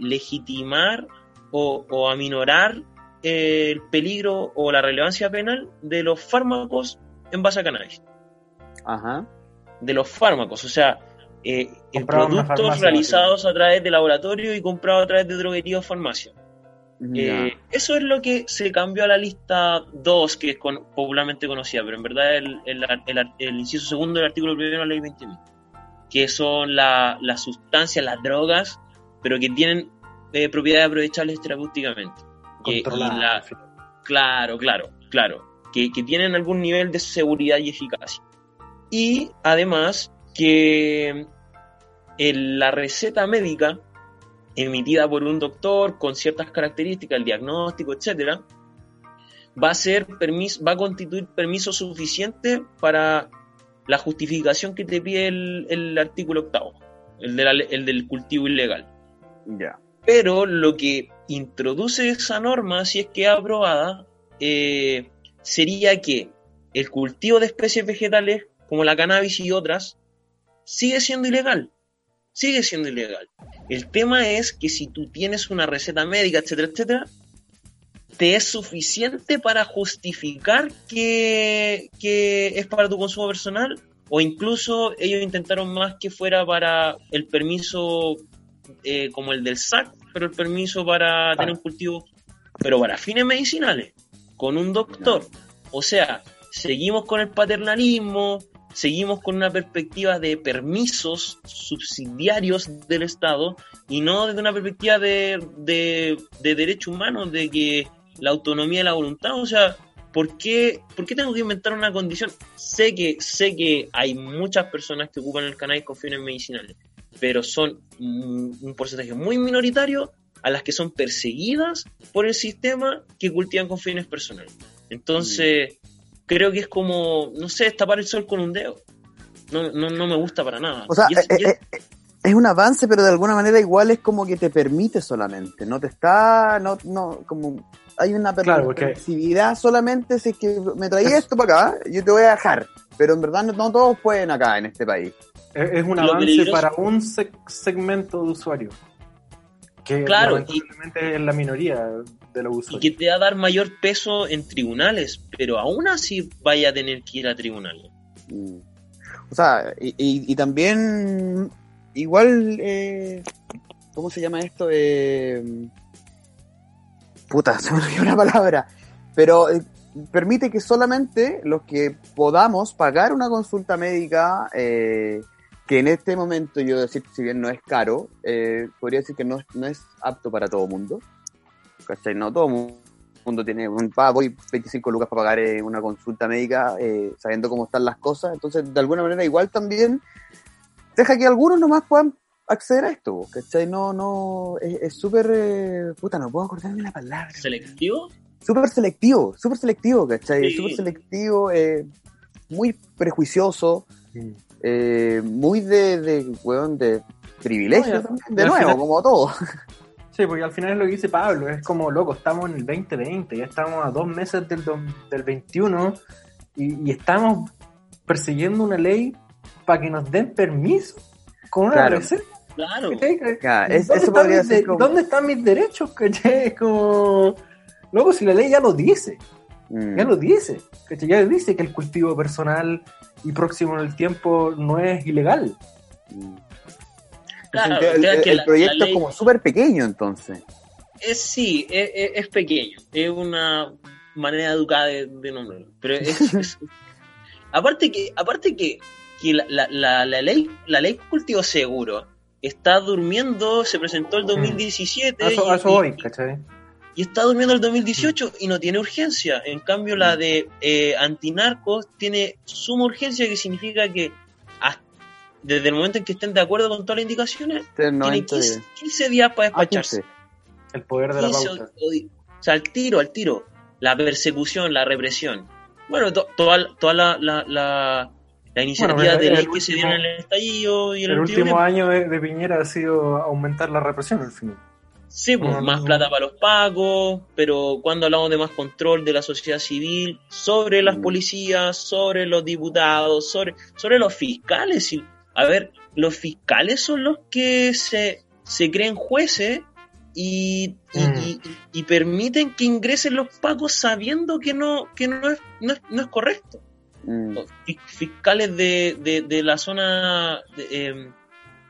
legitimar o, o aminorar el peligro o la relevancia penal de los fármacos en base a cannabis. Ajá. De los fármacos, o sea, eh, en productos realizados a través de laboratorio y comprados a través de droguería o farmacia. Eh, eso es lo que se cambió a la lista 2, que es con- popularmente conocida, pero en verdad el, el, el- el inciso segundo del artículo primero de la ley 20.000, que son la- las sustancias, las drogas, pero que tienen eh, propiedades aprovechables terapéuticamente. Que- la-. Claro, claro, claro. Que, que tienen algún nivel de seguridad y eficacia. Y además que en la receta médica emitida por un doctor con ciertas características, el diagnóstico, etcétera, va a ser permiso, va a constituir permiso suficiente para la justificación que te pide el, el artículo octavo, el, de la el del cultivo ilegal. Ya. Pero lo que introduce esa norma, si es que es aprobada, eh, sería que el cultivo de especies vegetales, como la cannabis y otras, sigue siendo ilegal. Sigue siendo ilegal. El tema es que si tú tienes una receta médica, etcétera, etcétera, te es suficiente para justificar que, que es para tu consumo personal, o incluso ellos intentaron más que fuera para el permiso eh, como el del SAC, pero el permiso para tener un cultivo, pero para fines medicinales, con un doctor. O sea, seguimos con el paternalismo, seguimos con una perspectiva de permisos subsidiarios del Estado y no desde una perspectiva de, de, de derechos humanos, de que la autonomía y la voluntad, o sea, ¿por qué, ¿por qué tengo que inventar una condición? Sé que, sé que hay muchas personas que ocupan el cannabis con fines medicinales, pero son un, porcentaje muy minoritario a las que son perseguidas por el sistema que cultivan con fines personales. Entonces, creo que es como, no sé, tapar el sol con un dedo. No, no, no me gusta para nada. O sea, es- eh, eh, eh, es un avance, pero de alguna manera igual es como que te permite solamente, no te está, no, no, como hay una Claro, permisividad solamente si es que me traía esto para acá, yo te voy a dejar, pero en verdad no, no todos pueden acá en este país. Es, un avance peligroso- para un seg- segmento de usuarios. Que Claro, lamentablemente es la minoría de los y usuarios. que te va a dar mayor peso en tribunales, pero aún así vaya a tener que ir a tribunales. Mm. O sea, y, y- y también igual, eh, ¿cómo se llama esto? Eh, puta, se me olvidó una palabra. Pero eh, permite que solamente los que podamos pagar una consulta médica, eh, que en este momento yo decir, si bien no es caro, eh, podría decir que no, es- no es apto para todo mundo. ¿Cachai? No todo mu- mundo tiene un pa, voy 25 lucas para pagar eh, una consulta médica eh, sabiendo cómo están las cosas. Entonces, de alguna manera, igual también deja que algunos nomás puedan acceder a esto, ¿cachai? No, no, es súper, eh, puta, no puedo acordarme la palabra. ¿Selectivo? Súper selectivo, súper selectivo, ¿cachai? Sí. Súper selectivo, eh, muy prejuicioso. Eh, muy de, de, weón, de privilegio No, ya- también, de nuevo, final- como todo. Sí, porque al final es lo que dice Pablo, es como, loco, estamos en el 2020, ya estamos a dos meses del, do- del 21 y, y estamos persiguiendo una ley para que nos den permiso con una Claro. receta. Claro. ¿Dónde, eso están mis ser de- como- ¿Dónde están mis derechos? Es como, loco, si la ley ya lo dice, Mm. ya lo dice, ¿cachai? ya dice que el cultivo personal y próximo en el tiempo no es ilegal. Mm. Claro, el, o sea el- que el la- proyecto la ley- es como súper pequeño entonces. Es, sí, es, es- es pequeño. Es una manera educada de, de nombrarlo. Pero es, es- aparte que, aparte que, que la, la, la, la ley, la ley cultivo seguro está durmiendo, se presentó el 2017 A eso, y, a eso voy, ¿cachai? Y está durmiendo el 2018 y no tiene urgencia. En cambio, la de eh, antinarcos tiene suma urgencia, que significa que hasta- desde el momento en que estén de acuerdo con todas las indicaciones, Este tienen 90 15, días. 15 días para Ah, despacharse. 15. El poder de la 15 pauta. o- o- o sea, al tiro, al tiro. La persecución, la represión. Bueno, to- toda, toda la, la, la, la iniciativa pero de ley que se dieron en el estallido y El el, último último año de, de Piñera ha sido aumentar la represión al final. Sí, pues, No, más plata para los pagos, pero cuando hablamos de más control de la sociedad civil, sobre las Mm. policías, sobre los diputados, sobre, sobre los fiscales. y- A ver, los fiscales son los que se, se creen jueces y, y, Mm. y- y permiten que ingresen los pagos sabiendo que no, que no, es, no, es, no es correcto. Mm. Fis- Fiscales de, de, de la zona, de, em,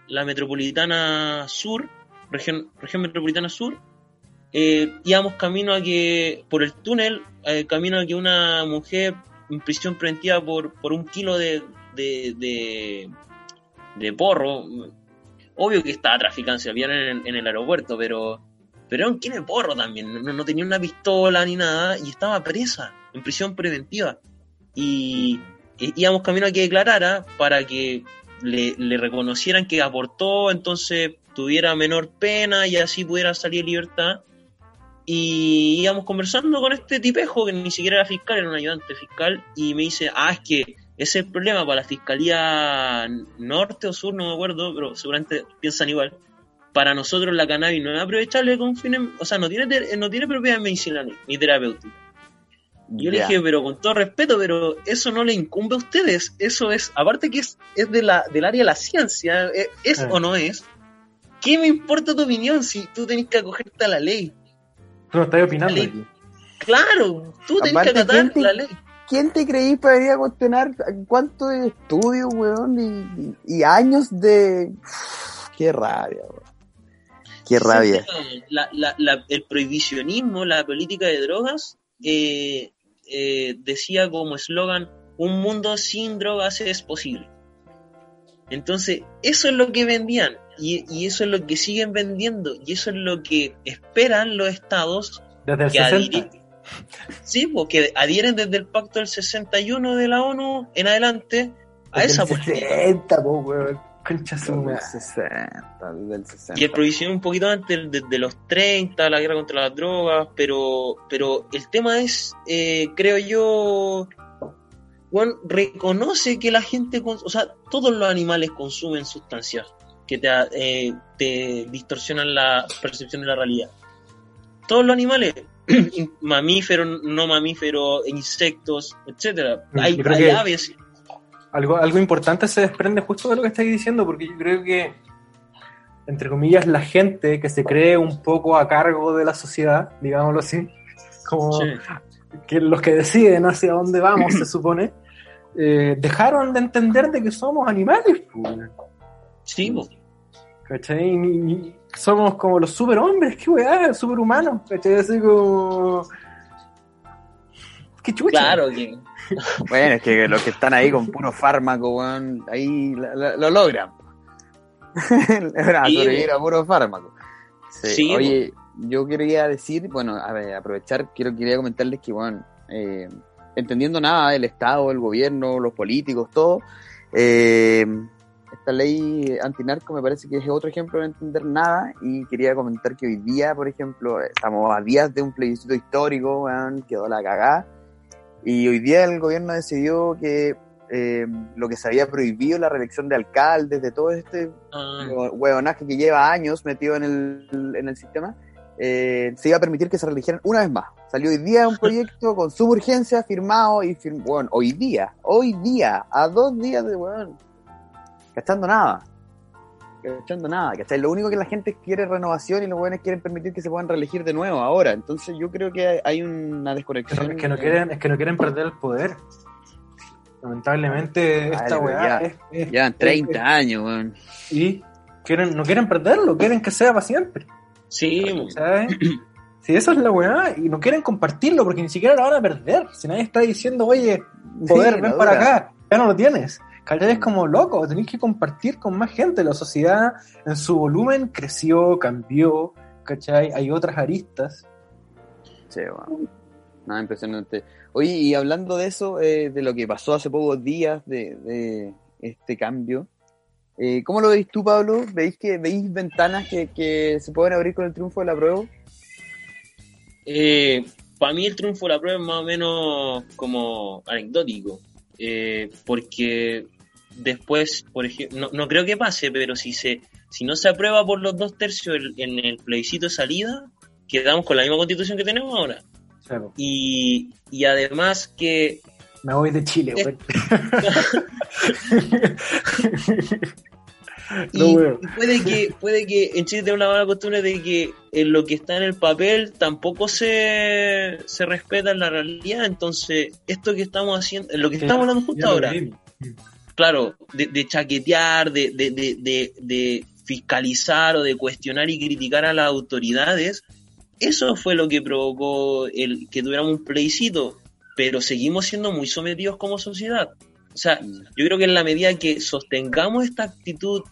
la metropolitana sur, región, metropolitana sur, eh, íbamos camino a que, por el túnel, eh, camino a que una mujer en prisión preventiva por, por un kilo de, de, de, porro, obvio que estaba traficando, se habían en, en el aeropuerto, pero pero era un kilo de porro también, no, no tenía una pistola ni nada, y estaba presa, en prisión preventiva. Y, íbamos camino a que declarara para que le reconocieran que aportó, entonces tuviera menor pena y así pudiera salir en libertad. Y íbamos conversando con este tipejo, que ni siquiera era fiscal, era un ayudante fiscal, y me dice, ah, es que ese es el problema para la fiscalía norte o sur, no me acuerdo, pero seguramente piensan igual. Para nosotros la cannabis no es aprovechable con fines, o sea, no tiene, no tiene propiedades medicinales ni terapéuticas. Yo le Ya. dije, pero con todo respeto, pero eso no le incumbe a ustedes. Eso es, aparte que es, es de la, del área de la ciencia, eh, es Ah. o no es. ¿Qué me importa tu opinión si tú tenés que acogerte a la ley? Tú no estás opinando aquí. Claro, tú tenés Aparte, que acatar ¿quién te- la ley. ¿Quién te creí para venir a cuestionar cuánto de estudio, weón? Y, años de... Qué rabia, weón. Qué rabia. La- la- la- el prohibicionismo, la política de drogas, eh, eh, decía como eslogan, un mundo sin drogas es posible. Entonces, eso es lo que vendían y, y eso es lo que siguen vendiendo y eso es lo que esperan los estados Desde el que 60. adhieren, sí, porque adhieren desde el pacto del 61 de la ONU en adelante a Desde esa el política. 60, po, weón. Concha su Desde el madre. 60, desde el 60. Y el prohibición un poquito antes, desde los 30, la guerra contra las drogas, pero, pero el tema es, eh, creo yo, Juan, reconoce que la gente, o sea, todos los animales consumen sustancias que te, eh, te distorsionan la percepción de la realidad. Todos los animales, mamíferos, no mamíferos, insectos, etcétera. Mm, Hay, aves. Algo, algo importante se desprende justo de lo que estáis diciendo, porque yo creo que, entre comillas, la gente que se cree un poco a cargo de la sociedad, digámoslo así, como Sí. que los que deciden hacia dónde vamos, se supone, eh, dejaron de entender de que somos animales, pues, Sí, po. ¿Cachai? Y- y somos como los superhombres, qué weá, superhumanos, ¿cachai? Así como... Qué chucha. claro que Bueno, es que los que están ahí con puro fármaco, weón, ahí la- la- lo logran. Logran Sí, sobrevivir a puro fármaco. Sí, Sí, Oye, yo quería decir, bueno, a ver, aprovechar, quiero, quería comentarles que, bueno, eh, entendiendo nada del Estado, el gobierno, los políticos, todo, eh, esta ley antinarco me parece que es otro ejemplo de no entender nada y quería comentar que hoy día, por ejemplo, estamos a días de un plebiscito histórico, weón, quedó la cagada y hoy día el gobierno decidió que eh, lo que se había prohibido, la reelección de alcaldes, de todo este ah, huevonaje que lleva años metido en el, en el sistema, eh, se iba a permitir que se reeligieran una vez más. Salió hoy día un proyecto con suma urgencia firmado y firm, bueno, hoy día, hoy día, a dos días de weón, cachando nada. Cachando nada, ¿cachai? Lo único que la gente quiere es renovación y los buenos quieren permitir que se puedan reelegir de nuevo ahora. Entonces yo creo que hay, una Es desconexión. que no quieren, es que no quieren perder el poder. Lamentablemente esta weá ya. es, es- Llevan es- 30 años, weón. y quieren, no quieren perderlo, quieren que sea para siempre. sí. ¿sabes? Si eso es la weá, y no quieren compartirlo porque ni siquiera lo van a perder. Si nadie está diciendo, oye, poder, Sí, ven para acá, ya no lo tienes. ¿Cachai? Es como loco, tenés que compartir con más gente. La sociedad en su volumen creció, cambió, ¿cachai? Hay otras aristas. Sí, bueno. Nada, impresionante. Oye, y hablando de eso, eh, de lo que pasó hace pocos días, de, de este cambio, eh, ¿cómo lo veis tú, Pablo? ¿Veis que veis ventanas que, que se pueden abrir con el triunfo de la prueba? Eh, para mí el triunfo de la prueba es más o menos como anecdótico, eh, porque después, por ejemplo, no, no creo que pase, pero si se si no se aprueba por los dos tercios el- en el plebiscito de salida, quedamos con la misma constitución que tenemos ahora. Y, y además que me voy de Chile, Eh. weón. Y, No, y puede que puede que en Chile tenga una mala costumbre de que en lo que está en el papel tampoco se, se respeta en la realidad. Entonces, esto que estamos haciendo, lo que estamos hablando justo ahora. Claro, de, de chaquetear, de, de, de, de, de fiscalizar o de cuestionar y criticar a las autoridades, eso fue lo que provocó el que tuviéramos un plebiscito, pero seguimos siendo muy sometidos como sociedad. O sea, Mm. yo creo que en la medida que sostengamos esta actitud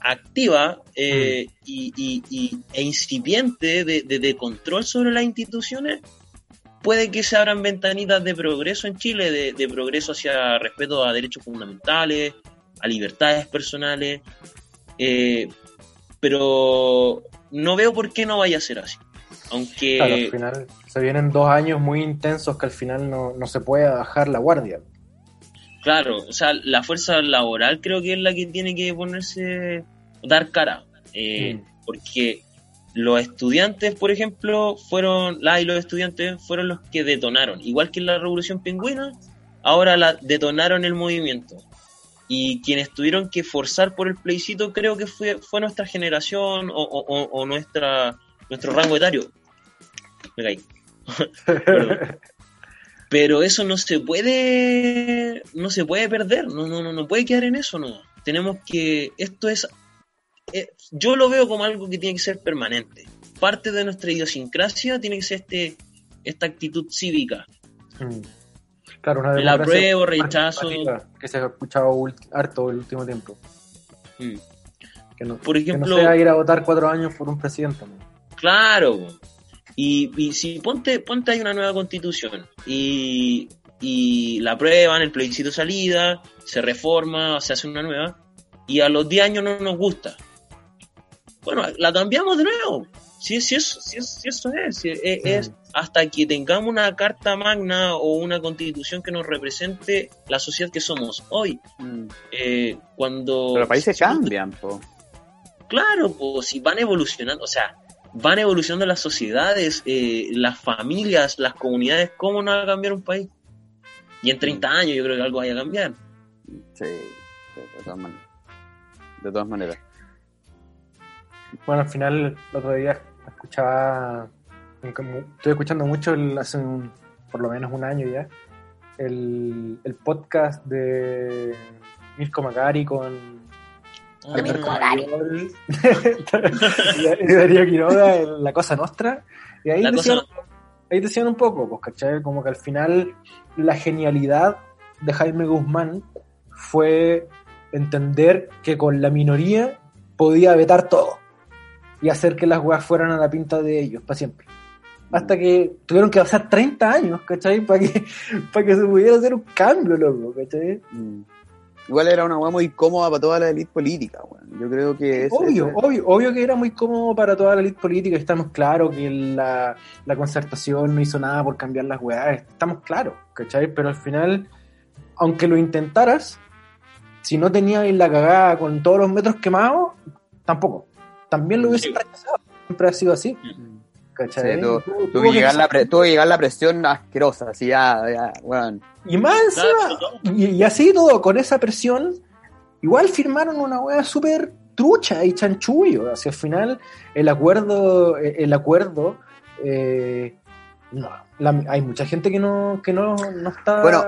activa eh, y, y- y- e incipiente de, de- de control sobre las instituciones, puede que se abran ventanitas de progreso en Chile, de, de progreso hacia respeto a derechos fundamentales, a libertades personales, eh, pero no veo por qué no vaya a ser así. Aunque Claro, al final se vienen dos años muy intensos que al final no, no se puede bajar la guardia. Claro, o sea, la fuerza laboral creo que es la que tiene que ponerse, dar cara, eh, Mm. porque los estudiantes, por ejemplo, fueron, la y los estudiantes fueron los que detonaron, igual que en la Revolución Pingüina, ahora la detonaron el movimiento. Y quienes tuvieron que forzar por el plebiscito creo que fue, fue nuestra generación o, o- nuestra, nuestro rango etario. Me caí. Pero eso no se puede, no se puede perder, no, no, no, no puede quedar en eso, no. Tenemos que, esto es, eh, yo lo veo como algo que tiene que ser permanente. Parte de nuestra idiosincrasia tiene que ser este, esta actitud cívica. Mm. Claro, una democracia apruebo, rechazo. que se ha escuchado harto el último tiempo. Mm. Que no, Por que ejemplo, no sea ir a votar cuatro años por un presidente. Claro. Y, y si ponte, ponte hay una nueva constitución y, y la aprueban, el plebiscito salida, se reforma, se hace una nueva, y a los 10 años no nos gusta. Bueno, la cambiamos de nuevo. Si, si, eso, si, eso- si eso es, si es, es Mm. hasta que tengamos una carta magna o una constitución que nos represente la sociedad que somos hoy. Mm. Eh, cuando Pero los países cambian, po. Claro, pues si van evolucionando, o sea, van evolucionando las sociedades, eh, las familias, las comunidades, ¿cómo no va a cambiar un país? Y en 30 años yo creo que algo vaya a cambiar. Sí, de todas maneras. De todas maneras. Bueno, al final, el otro día escuchaba, estoy escuchando mucho el- hace un- por lo menos un año ya, el, el podcast de Mirko Macari con Ah, Alberto Mayol y Darío Quiroga en La Cosa Nostra. Y ahí decían, ahí decían un poco, pues, ¿cachai? Como que al final la genialidad de Jaime Guzmán fue entender que con la minoría podía vetar todo y hacer que las weas fueran a la pinta de ellos para siempre. Hasta que tuvieron que pasar 30 años, ¿cachai? Para que, para que se pudiera hacer un cambio, loco, ¿cachai? Mm. Igual era una weá muy cómoda para toda la élite política, weón. Yo creo que es. Obvio, obvio, obvio que era muy cómodo para toda la élite política, estamos claros que la, la concertación no hizo nada por cambiar las weas, estamos claros, ¿cachai? Pero al final, aunque lo intentaras, si no tenías la cagada con todos los metros quemados, tampoco. También lo hubiesen Sí. rechazado, siempre ha sido así, Mm. ¿cachai? Sí, llegar la, pasar. pre- tuvo que llegar la presión asquerosa, así ya, ya, weón. Y más encima, y, y así todo, con esa presión, igual firmaron una wea súper trucha y chanchullo. Hacia el final, el acuerdo, eh, el acuerdo, eh, no, la- hay mucha gente que no, que no, no está. Bueno,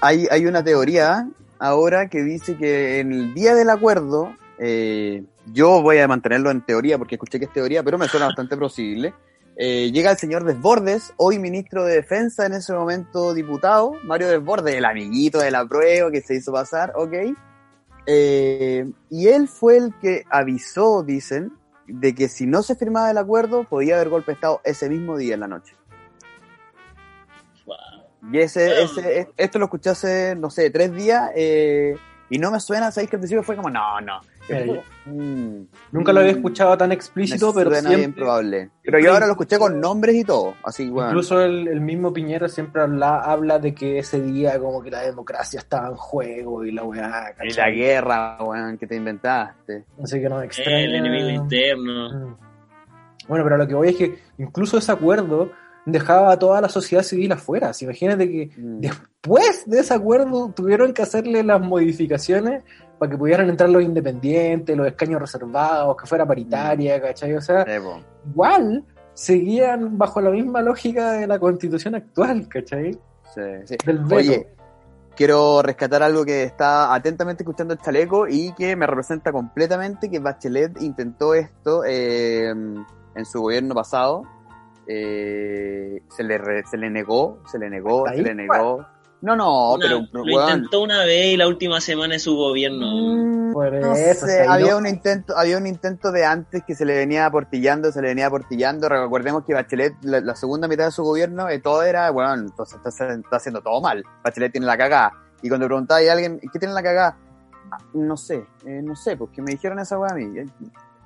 Hay, hay una teoría ahora que dice que en el día del acuerdo, eh, yo voy a mantenerlo en teoría porque escuché que es teoría, pero me suena bastante posible. Eh, llega el señor Desbordes, hoy ministro de Defensa, en ese momento diputado, Mario Desbordes, el amiguito de la prueba que se hizo pasar, ok. Eh, y él fue el que avisó, dicen, de que si no se firmaba el acuerdo, podía haber golpe de Estado ese mismo día en la noche. Wow. Y ese, ese, es- esto lo escuché hace, no sé, tres días, eh, y no me suena, sabéis que al principio fue como, no, no. Como, mm, Nunca lo había mm, escuchado tan me explícito, pero suena bien siempre, probable. Pero yo ahora lo escuché con nombres y todo, así, bueno. incluso el, el mismo Piñera siempre habla, habla de que ese día como que la democracia estaba en juego y la weá, Y ¿cachai? la guerra, weón, que te inventaste. Así que no extraña. El enemigo interno. Mm. Bueno, pero lo que voy es que incluso ese acuerdo dejaba a toda la sociedad civil afuera. Imagínate que Mm. después de ese acuerdo tuvieron que hacerle las modificaciones para que pudieran entrar los independientes, los escaños reservados, que fuera paritaria, ¿cachai? O sea, Eh, igual seguían bajo la misma lógica de la constitución actual, ¿cachai? Sí, sí. Del. Oye, quiero rescatar algo que está atentamente escuchando el chaleco y que me representa completamente, que Bachelet intentó esto eh, en su gobierno pasado. Eh, se, le re- se le negó, se le negó, ¿Hasta se le negó. No, no, Una- pero, lo intentó una vez y la última semana de su gobierno. Mm, Por no eso, sé, o sea, había un intento, había un intento de antes que se le venía aportillando, se le venía aportillando. Recordemos que Bachelet, la, la segunda mitad de su gobierno, eh, todo era, bueno, entonces está, está haciendo todo mal. Bachelet tiene la cagada. Y cuando preguntaba a alguien, ¿qué tiene la cagada? Ah, no sé, eh, no sé, porque me dijeron esa weá a mí.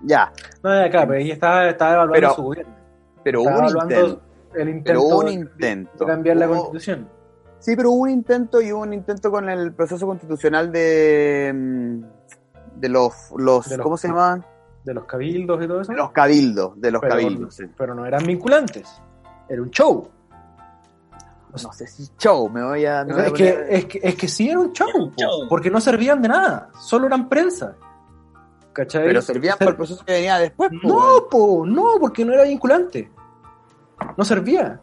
Ya, No, de acá, pero ella estaba, estaba evaluando Pero su gobierno. Pero hubo un intento. el intento, Pero un de- intento. de cambiar la Hubo- constitución. Sí, pero hubo un intento y hubo un intento con el proceso constitucional de, mm, de los, los, De los- ¿cómo se llamaban? De los cabildos y todo eso. De los cabildos, de los pero, cabildos, sí. pero no eran vinculantes. Era un show. No sé si show, me voy a... me voy a Es que, es, que, es que sí era un show, Era un po, show. porque no servían de nada, solo eran prensa. ¿Cachai? Pero servían para el proceso que venía después. po. No, po, no, porque no era vinculante. No servía.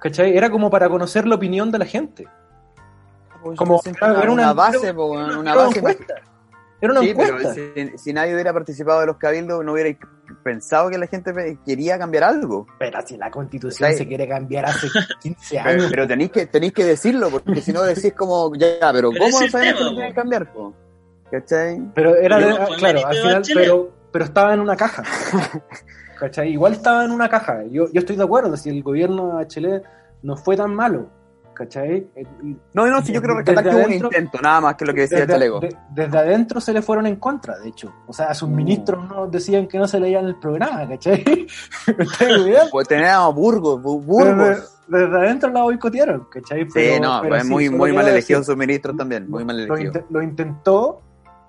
¿Cachai? Era como para conocer la opinión de la gente. Pues como- pensé era una- una base, era- una una base. encuesta. Era una Sí, pero encuesta. si, si nadie hubiera participado de los cabildos, no hubiera pensado que la gente quería cambiar algo. Pero si la constitución se quiere cambiar hace 15 Pero, años. pero tenéis que tenéis que decirlo, porque si no decís como, ya, pero, Pero ¿cómo no sabemos que lo tema, quieren cambiar? po? ¿Cachai? Pero era de, no ah, fue claro, al final, pero, pero estaba en una caja. ¿Cachai? Igual estaba en una caja. Yo, yo estoy de acuerdo, si el gobierno de Bachelet no fue tan malo. ¿Cachai? Eh, No, no, si yo quiero rescatar que hubo un intento, nada más que lo que decía desde, Chaleco. de- desde adentro se le fueron en contra, de hecho. O sea, a sus No. ministros no decían que no se leían el programa, ¿cachai? Pues teníamos Burgos, Bu- Desde, Burgos. desde adentro la boicotearon, ¿cachai? Sí, Pero- no, pero pues sí, muy, muy mal decir, sus ministros también, muy mal lo, elegidos. inte- lo intentó,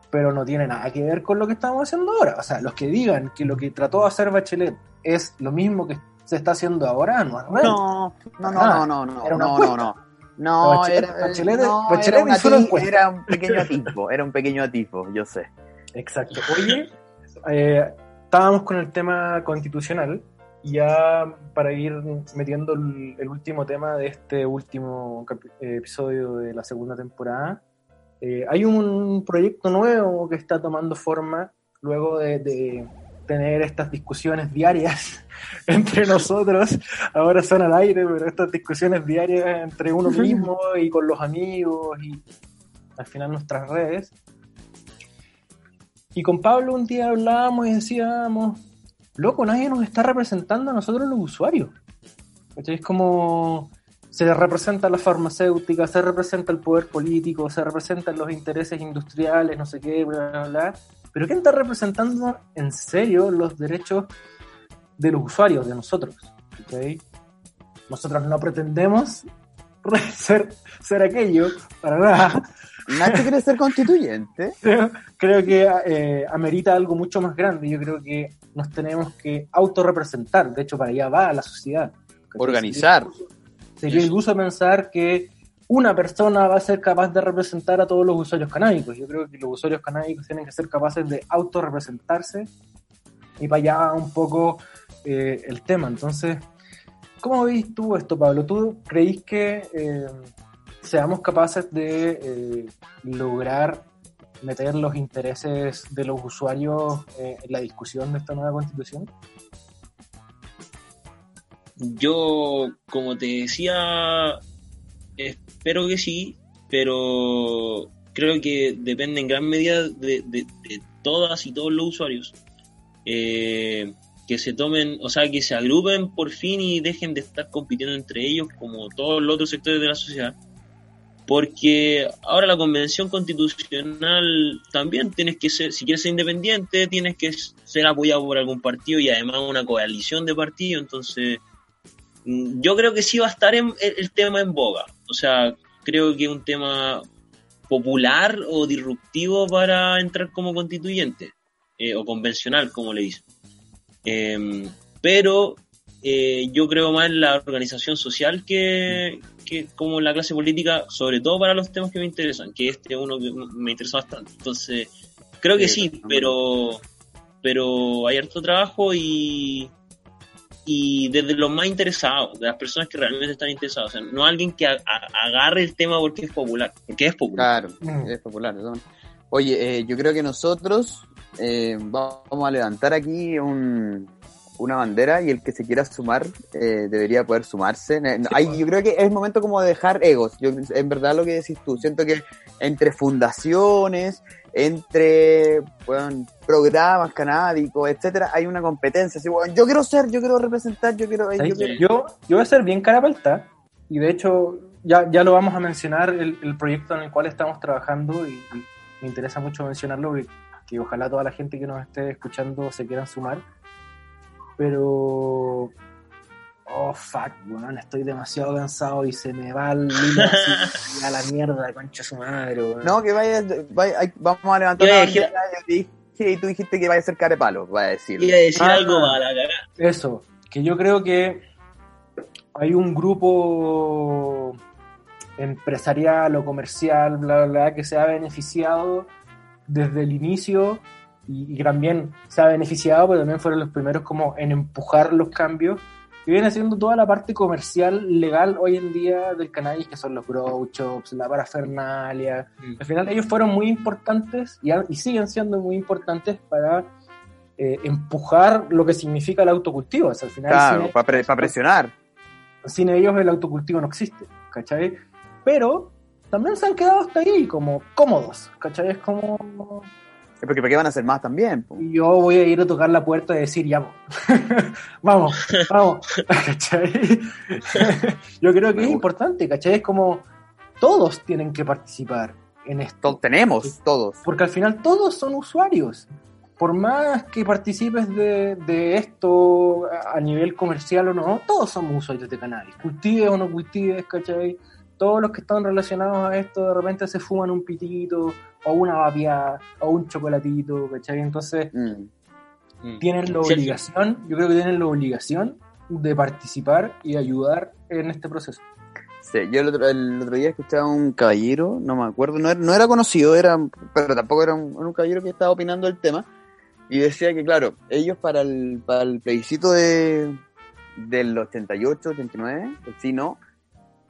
pero no tiene nada que ver con lo que estamos haciendo ahora. O sea, los que digan que lo que trató de hacer Bachelet es lo mismo que se está haciendo ahora, no es real. No, no, no, Ah, no, no, no, era una no, no, no. No, Bachelet- era, Bachelet- no, Bachelet era, hizo una era un pequeño atisbo, era un pequeño atisbo, yo sé. Exacto. Oye, eh, estábamos con el tema constitucional ya para ir metiendo el, el último tema de este último episodio de la segunda temporada, eh, hay un proyecto nuevo que está tomando forma luego de, de tener estas discusiones diarias entre nosotros. Ahora son al aire, pero estas discusiones diarias entre uno mismo y con los amigos y al final nuestras redes. Y con Pablo un día hablábamos y decíamos, loco, nadie nos está representando a nosotros los usuarios. Es como se representa la farmacéutica, se representa el poder político, se representan los intereses industriales, no sé qué, bla, bla, bla. Pero ¿quién está representando en serio los derechos de los usuarios, de nosotros? ¿Cachai? Nosotros no pretendemos ser, ser aquello, para nada. Nacho quiere ser constituyente. creo, creo que eh, amerita algo mucho más grande. Yo creo que nos tenemos que autorrepresentar. De hecho, para allá va la sociedad. Organizar. Sería iluso pensar que una persona va a ser capaz de representar a todos los usuarios canábicos. Yo creo que los usuarios canábicos tienen que ser capaces de autorrepresentarse y para allá un poco eh, el tema. Entonces, ¿cómo veis tú esto, Pablo? ¿Tú creís que eh, seamos capaces de eh, lograr meter los intereses de los usuarios en la discusión de esta nueva constitución? Yo, como te decía, espero que sí, pero creo que depende en gran medida de, de- todas y todos los usuarios. Eh, que se tomen, o sea, que se agrupen por fin y dejen de estar compitiendo entre ellos como todos los otros sectores de la sociedad. Porque ahora la convención constitucional también tienes que ser, si quieres ser independiente, tienes que ser apoyado por algún partido y además una coalición de partidos. Entonces, yo creo que sí va a estar en- el, el tema en boga. O sea, creo que es un tema popular o disruptivo para entrar como constituyente eh, o convencional, como le dicen. Em, pero eh, yo creo más en la organización social que, que como en la clase política, sobre todo para los temas que me interesan, que este es uno que me interesa bastante. Entonces, creo que Sí, sí, pero, pero hay harto trabajo y, y desde los más interesados, de las personas que realmente están interesadas, o sea, no alguien que a- a- agarre el tema porque es popular, porque es popular. Claro, Mm. es popular. ¿no? Oye, eh, yo creo que nosotros eh, vamos a levantar aquí un, una bandera y el que se quiera sumar eh, debería poder sumarse. Hay, yo creo que es momento como de dejar egos. Yo, en verdad lo que decís tú, siento que entre fundaciones, entre bueno, programas canábicos, etcétera, hay una competencia. Así, bueno, yo quiero ser, yo quiero representar, yo quiero... Yo, yo, yo, voy a ser bien carapalta y de hecho ya, ya lo vamos a mencionar, el, el proyecto en el cual estamos trabajando y, me interesa mucho mencionarlo, que ojalá toda la gente que nos esté escuchando se quieran sumar pero. Oh, fuck, weón, estoy demasiado cansado y se me va el a la mierda, concha su madre, weón. No, que vaya, vaya vamos a levantar la bandera y tú dijiste que vaya a ser carepalo, va a decir. Iba a decir ah, algo mala, Eso, que yo creo que hay un grupo empresarial o comercial, bla, bla, bla, que se ha beneficiado desde el inicio y, también se ha beneficiado, pero también fueron los primeros como en empujar los cambios, que viene siendo toda la parte comercial legal hoy en día del cannabis, que son los grow shops, la parafernalia. Mm. Al final ellos fueron muy importantes y, y siguen siendo muy importantes para eh, empujar lo que significa el autocultivo. al final, claro, para, presionar. Sin ellos el autocultivo no existe, ¿cachai? Pero también se han quedado hasta ahí como cómodos, ¿cachai? Es como porque ¿para qué van a hacer más también? Yo voy a ir a tocar la puerta y decir, ya, vamos, vamos, Yo creo que es importante, ¿cachai? Es como todos tienen que participar en esto. Todos tenemos, todos. Porque al final todos son usuarios. Por más que participes de, de esto a nivel comercial o no, todos somos usuarios de canales. Cultives o no cultives, ¿cachai? Todos los que están relacionados a esto de repente se fuman un pitito o una vapiada, o un chocolatito, ¿cachai? Entonces, mm. Mm. tienen la obligación, yo creo que tienen la obligación de participar y ayudar en este proceso. Sí, yo el otro, el otro día escuchaba a un caballero, no me acuerdo, no era, no era conocido, era, pero tampoco era un, un, caballero que estaba opinando el tema, y decía que, claro, ellos para el, para el plebiscito de, del 88, 89, pues sí, no,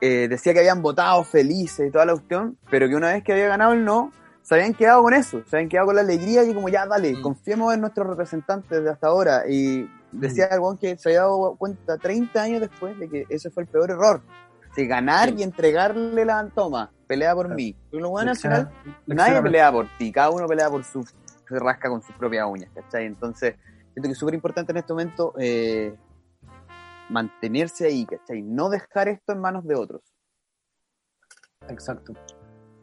eh, decía que habían votado felices y toda la cuestión, pero que una vez que había ganado el no, se habían quedado con eso, se habían quedado con la alegría y como ya, dale, mm. confiemos en nuestros representantes de hasta ahora. Y decía mm. algo que se había dado cuenta 30 años después de que ese fue el peor error. De ganar y entregarle la toma, pelea por mí. Lo bueno al final, nadie pelea por ti, cada uno pelea por su, se rasca con sus propias uñas, ¿cachai? Entonces, siento que es súper importante en este momento eh, mantenerse ahí, ¿cachai? No dejar esto en manos de otros. Exacto.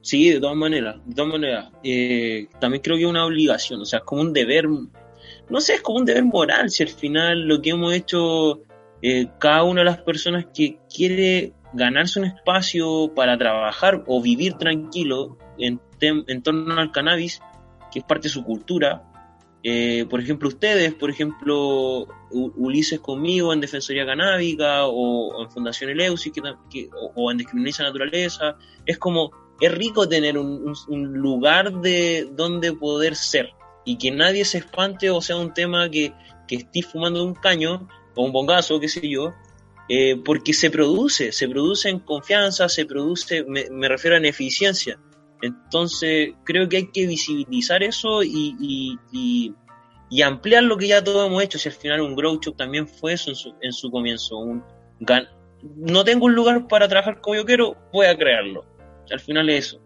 Sí, de todas maneras, de todas maneras. Eh, también creo que es una obligación, o sea, es como un deber, no sé, es como un deber moral, si al final lo que hemos hecho eh, cada una de las personas que quiere ganarse un espacio para trabajar o vivir tranquilo en, torno al cannabis, que es parte de su cultura. Eh, por ejemplo, ustedes, por ejemplo, Ulises conmigo en Defensoría Canábica o, en Fundación Eleusis o, o, en Discriminación Naturaleza, es como es rico tener un, lugar de donde poder ser y que nadie se espante o sea un tema que, que esté fumando un caño o un bongazo, qué sé yo, eh, porque se produce, se produce en confianza, se produce, me, refiero en eficiencia. Entonces creo que hay que visibilizar eso y, y, y, ampliar lo que ya todos hemos hecho. Si al final un grow shop también fue eso en su, en su comienzo, un no tengo un lugar para trabajar como yo quiero, voy a crearlo al final es eso.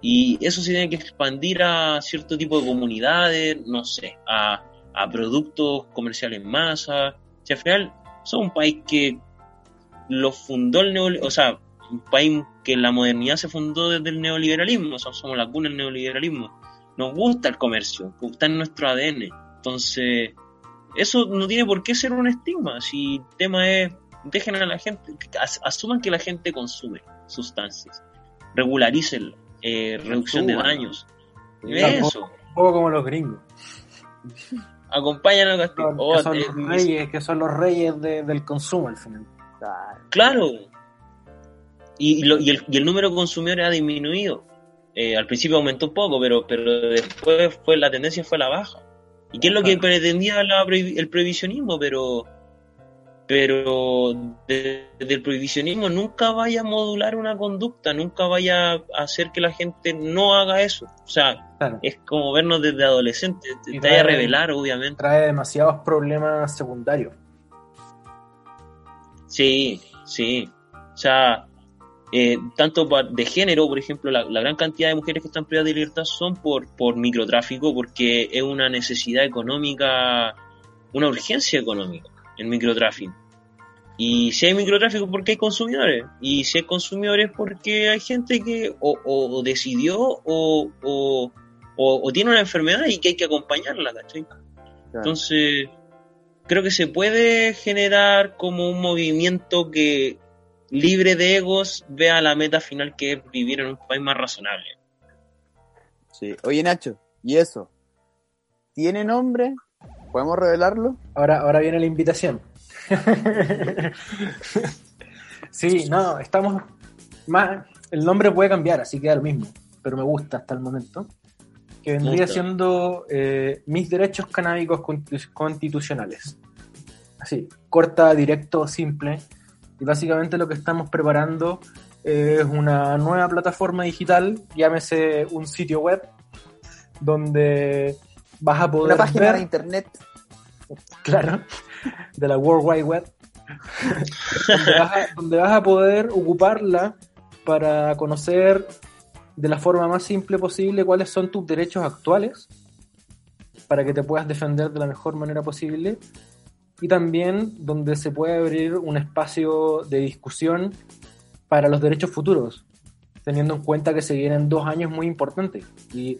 Y eso se tiene que expandir a cierto tipo de comunidades, no sé, a, productos comerciales en masa. Si al final somos un país que lo fundó el neoliberalismo, o sea, un país que la modernidad se fundó desde el neoliberalismo, somos la cuna del neoliberalismo. Nos gusta el comercio, está en nuestro ADN. Entonces, eso no tiene por qué ser un estigma. Si el tema es, dejen a la gente, asuman que la gente consume sustancias regularicen eh, reducción de daños. Eso. Un poco como los gringos. Acompañan a Castillo. que, son los reyes, que son los reyes del consumo al final. Claro. Y, y, el, y el número de consumidores ha disminuido. Eh, al principio aumentó un poco, pero, pero después fue la tendencia fue la baja. ¿Y qué es lo que pretendía el previsionismo? Pero pero desde el prohibicionismo nunca vaya a modular una conducta, nunca vaya a hacer que la gente no haga eso. O sea, Claro. es como vernos desde adolescentes, Y te vaya a trae- revelar, obviamente. Trae demasiados problemas secundarios. Sí, sí. O sea, eh, tanto de género, por ejemplo, la, la gran cantidad de mujeres que están privadas de libertad son por, por microtráfico, porque es una necesidad económica, una urgencia económica, el microtráfico. Y si hay microtráfico, porque hay consumidores. Y si hay consumidores, porque hay gente que o, o- o decidió o, o, o- o tiene una enfermedad y que hay que acompañarla, ¿cachai? Entonces, creo que se puede generar como un movimiento que libre de egos vea la meta final que es vivir en un país más razonable. Sí. Oye, Nacho, ¿y eso? ¿Tiene nombre? ¿Podemos revelarlo? Ahora, ahora viene la invitación. sí, no, estamos más. El nombre puede cambiar, así queda lo mismo, pero me gusta hasta el momento. Que vendría siendo eh, mis derechos canábicos constitu- constitucionales. Así, corta, directo, simple. Y básicamente lo que estamos preparando es una nueva plataforma digital, llámese un sitio web, donde vas a poder Una página ver de internet. claro, de la World Wide Web, donde, vas a, donde vas a poder ocuparla para conocer de la forma más simple posible cuáles son tus derechos actuales, para que te puedas defender de la mejor manera posible, y también donde se puede abrir un espacio de discusión para los derechos futuros, teniendo en cuenta que se vienen dos años muy importantes. ¿Y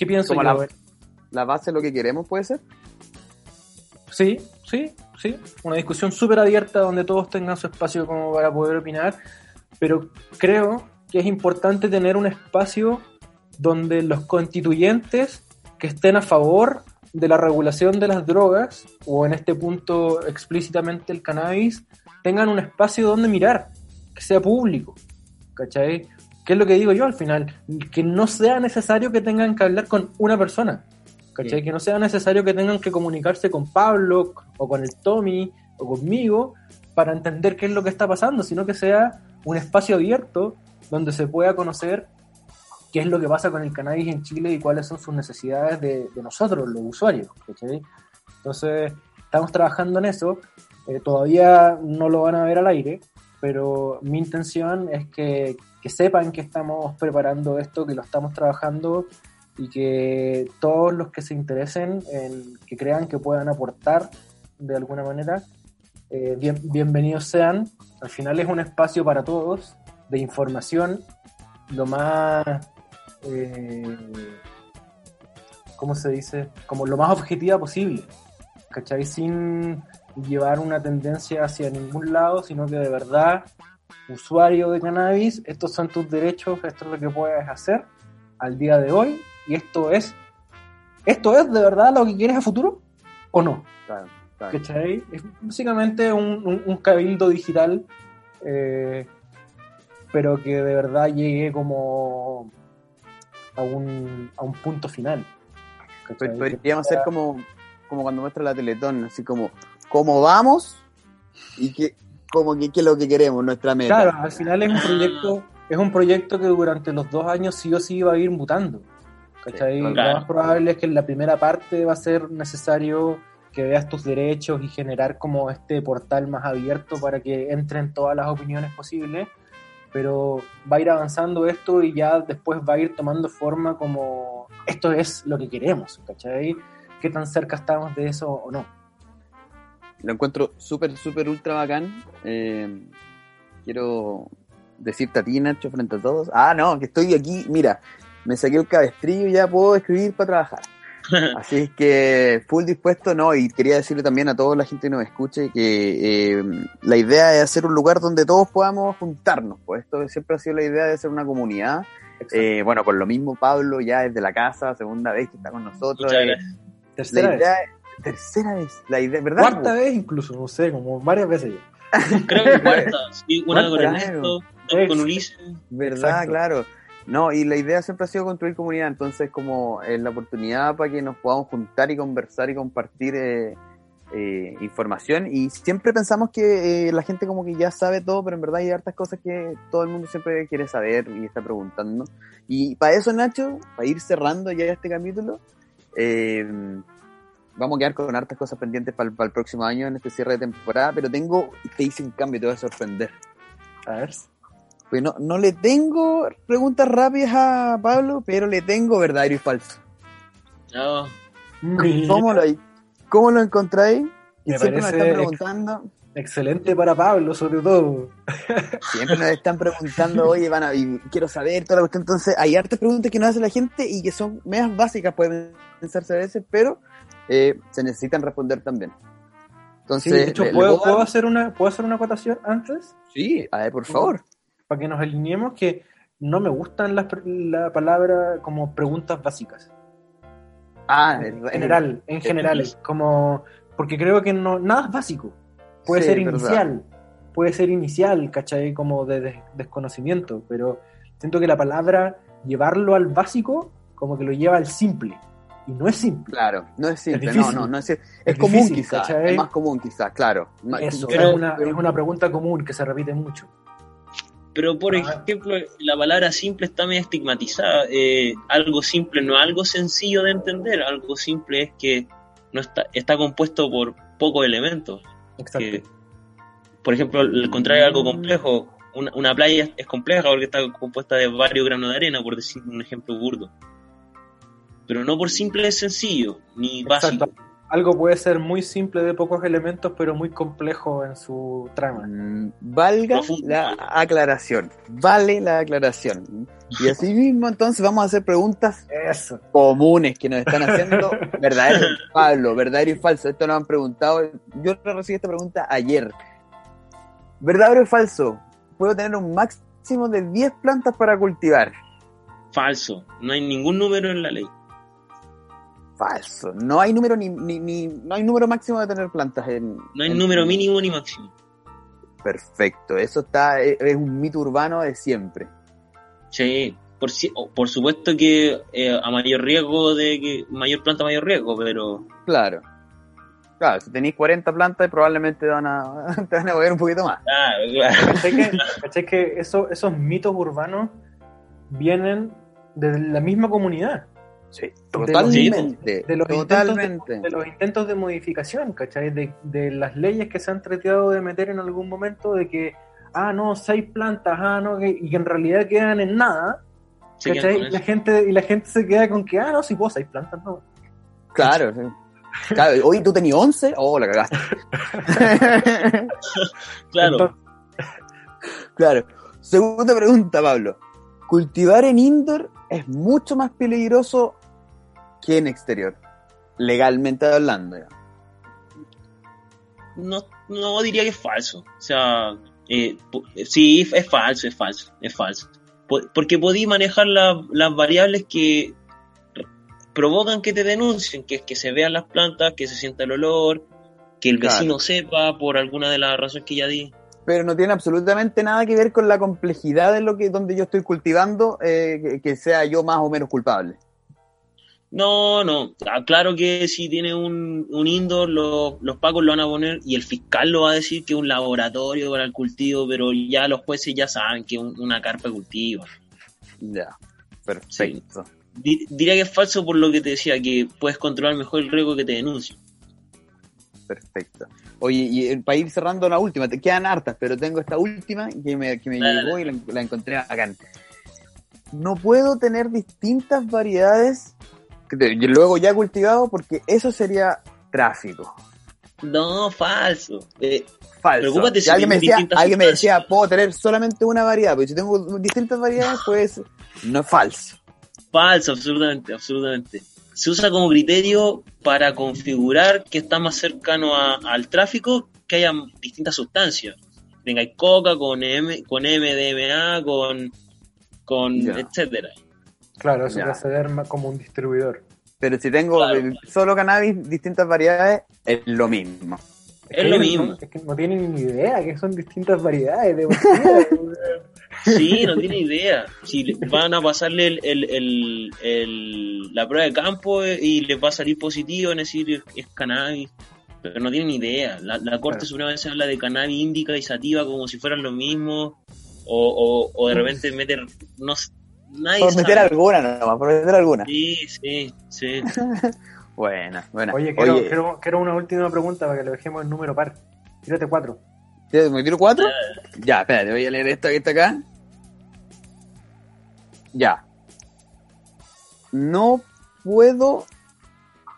qué pienso Como yo? la, la base de lo que queremos, ¿puede ser? Sí, sí, sí. Una discusión súper abierta donde todos tengan su espacio como para poder opinar, pero creo que es importante tener un espacio donde los constituyentes que estén a favor de la regulación de las drogas, o en este punto explícitamente el cannabis, tengan un espacio donde mirar, que sea público. ¿Cachai? ¿Qué es lo que digo yo al final? Que no sea necesario que tengan que hablar con una persona. ¿Cachai? Sí. Que no sea necesario que tengan que comunicarse con Pablo o con el Tommy o conmigo para entender qué es lo que está pasando, sino que sea un espacio abierto donde se pueda conocer qué es lo que pasa con el cannabis en Chile y cuáles son sus necesidades de, de nosotros, los usuarios. ¿cachai? Entonces, estamos trabajando en eso. Eh, todavía no lo van a ver al aire, pero mi intención es que, que sepan que estamos preparando esto, que lo estamos trabajando y que todos los que se interesen, en, que crean que puedan aportar de alguna manera, eh, bien, bienvenidos sean. Al final es un espacio para todos de información, lo más, eh, ¿cómo se dice? Como lo más objetiva posible, ¿cachai? Sin llevar una tendencia hacia ningún lado, sino que de verdad, usuario de cannabis, estos son tus derechos, esto es lo que puedes hacer al día de hoy, y esto es, ¿esto es de verdad lo que quieres a futuro o no? Claro, claro. ¿Cachai? Es básicamente un, un- un cabildo digital, eh, pero que de verdad llegue como a un, a un punto final. ¿cachai? Pod- Podríamos hacer como, como cuando muestra la Teletón, así como, ¿cómo vamos? Y que, como que, qué es lo que queremos, nuestra meta. Claro, al final es un proyecto, es un proyecto que durante los dos años sí o sí va a ir mutando. ¿cachai? Sí, claro. Lo más probable es que en la primera parte va a ser necesario que veas tus derechos y generar como este portal más abierto para que entren todas las opiniones posibles, pero va a ir avanzando esto y ya después va a ir tomando forma como esto es lo que queremos, ¿cachai? ¿Qué tan cerca estamos de eso o no? Lo encuentro súper, súper ultra bacán. Eh, quiero decirte a ti, Nacho, frente a todos. Ah, no, que estoy aquí, mira, me saqué el cabestrillo y ya puedo escribir para trabajar. Así es que full dispuesto, no, y quería decirle también a toda la gente que nos escuche que eh, la idea es hacer un lugar donde todos podamos juntarnos, pues esto siempre ha sido la idea de ser una comunidad. Eh, bueno, por lo mismo Pablo ya es de la casa, segunda vez que está con nosotros. Muchas eh, gracias. la Tercera vez. Tercera vez, la idea, ¿verdad? Cuarta vez incluso, no sé, como varias veces ya. Creo que cuarta. Sí, una Cuarta, con claro. Ernesto, dos Ex. con Ulises. ¿Verdad? Exacto. Claro. No, y la idea siempre ha sido construir comunidad, entonces como es la oportunidad para que nos podamos juntar y conversar y compartir eh, eh, información y siempre pensamos que eh, la gente como que ya sabe todo, pero en verdad hay hartas cosas que todo el mundo siempre quiere saber y está preguntando. Y para eso, Nacho, para ir cerrando ya este capítulo, eh, vamos a quedar con hartas cosas pendientes para, el próximo año en este cierre de temporada, pero tengo, te hice un cambio, te voy a sorprender. A ver. Pues no, no le tengo preguntas rápidas a Pablo, pero le tengo verdadero y falso. No. ¿Cómo lo, cómo lo encontráis? Me siempre nos están preguntando. Excelente para Pablo, sobre todo. Siempre nos están preguntando, oye, van a, y quiero saber toda la cuestión. Entonces, hay hartas preguntas que nos hace la gente y que son medias básicas, pueden pensarse a veces, pero eh, se necesitan responder también. Entonces, Sí, de hecho, le- ¿puedo, puedo ¿puedo dar- hacer una, ¿puedo hacer una acotación antes? Sí, a ver, por favor. Para que nos alineemos que no me gustan las, la palabra como preguntas básicas. Ah, En general, en general, como porque creo que no nada es básico. Puede Sí, ser verdad. inicial, puede ser inicial, ¿cachai? Como de des- desconocimiento, pero siento que la palabra llevarlo al básico como que lo lleva al simple y no es simple. Claro, no es simple, Es no, no, no es, es, Es común difícil, quizás, ¿cachai? es más común quizás, claro. Eso, pero- es, una, es una pregunta común que se repite mucho. Pero, por Ah. ejemplo, la palabra simple está medio estigmatizada. Eh, algo simple no es algo sencillo de entender. Algo simple es que no está, está compuesto por pocos elementos. Exacto. Que, por ejemplo, el contrario de algo complejo. Una, una playa es compleja porque está compuesta de varios granos de arena, por decir un ejemplo burdo. Pero no por simple es sencillo, ni básico. Exacto. Algo puede ser muy simple de pocos elementos, pero muy complejo en su trama. Mm, Valga Profundo. la aclaración, vale la aclaración. Y así mismo entonces vamos a hacer preguntas Eso. comunes que nos están haciendo verdadero, Pablo, verdadero y falso. Esto nos han preguntado, yo recibí esta pregunta ayer. ¿Verdadero y falso? ¿Puedo tener un máximo de 10 plantas para cultivar? Falso. No hay ningún número en la ley. Falso. No hay número ni, ni, ni- no hay número máximo de tener plantas en. No hay en- número mínimo ni máximo. Perfecto. Eso está, es, es un mito urbano de siempre. Sí, por, por supuesto que eh, a mayor riesgo de que mayor planta mayor riesgo, pero Claro. Claro, si tenéis 40 plantas, probablemente te van a, te van a mover un poquito más. ah, claro. ¿Cachai que, cachai que eso- esos mitos urbanos vienen de la misma comunidad? Sí, totalmente. de los totalmente. De los intentos de modificación, ¿cachai? De, de las leyes que se han tratado de meter en algún momento de que, ah, no, seis plantas, ah, no, que- y que en realidad quedan en nada, Y la, gente, y la gente se queda con que, ah, no, si vos seis plantas, no. Claro, sí. Claro, Oye, ¿tú tenías 11? Oh, la cagaste. Claro, Entonces, claro. Segunda pregunta, Pablo. ¿Cultivar en indoor es mucho más peligroso que en exterior? Legalmente hablando. ya. no, no diría que es falso. O sea, eh, po- sí, es falso, es falso, es falso. Po- Porque podí manejar la- las variables que provocan que te denuncien, que es que se vean las plantas, que se sienta el olor, que el Claro. vecino sepa por alguna de las razones que ya di. Pero no tiene absolutamente nada que ver con la complejidad de lo que donde yo estoy cultivando, eh, que, que sea yo más o menos culpable. No, no. Ah, Claro que si tiene un, un indoor, lo- los pacos lo van a poner y el fiscal lo va a decir que es un laboratorio para el cultivo, pero ya los jueces ya saben que es un- una carpa de cultivo. Ya, perfecto. Di- diría que es falso por lo que te decía, que puedes controlar mejor el riesgo que te denuncien. Perfecto. Oye, y eh, para ir cerrando la última, te quedan hartas, pero tengo esta última que me, que me Dale, llegó y la, la encontré acá. No puedo tener distintas variedades y luego ya cultivado porque eso sería tráfico. No, falso. Eh, Falso. Preocúpate Si alguien me decía, distintas alguien me decía, sustancias. puedo tener solamente una variedad, pero si tengo distintas variedades, pues no es falso. falso, absolutamente, absolutamente. Se usa como criterio para configurar que está más cercano a- al tráfico que haya distintas sustancias. Venga, hay coca con M, con MDMA, con, con etcétera. Claro, eso proceder más como un distribuidor. Pero si tengo Claro. solo cannabis, distintas variedades, es lo mismo. Es que lo mismo. no- es que no tienen ni idea que son distintas variedades de. Sí, no tiene idea. Si le- van a pasarle el, el- el- el- la prueba de campo y les va a salir positivo, es decir, es cannabis. pero no tienen idea. La, la Corte Claro. Suprema veces habla de cannabis índica y sativa como si fueran lo mismo, o, o, o de repente meter, no sé, nadie Por meter sabe. alguna nomás, por meter alguna. Sí, sí, sí. Buena, buena. Oye, quiero, quiero, quiero una última pregunta para que le dejemos el número par. Tírate cuatro. ¿me tiro cuatro? Ya, espérate, voy a leer esto que está acá. Ya. No puedo.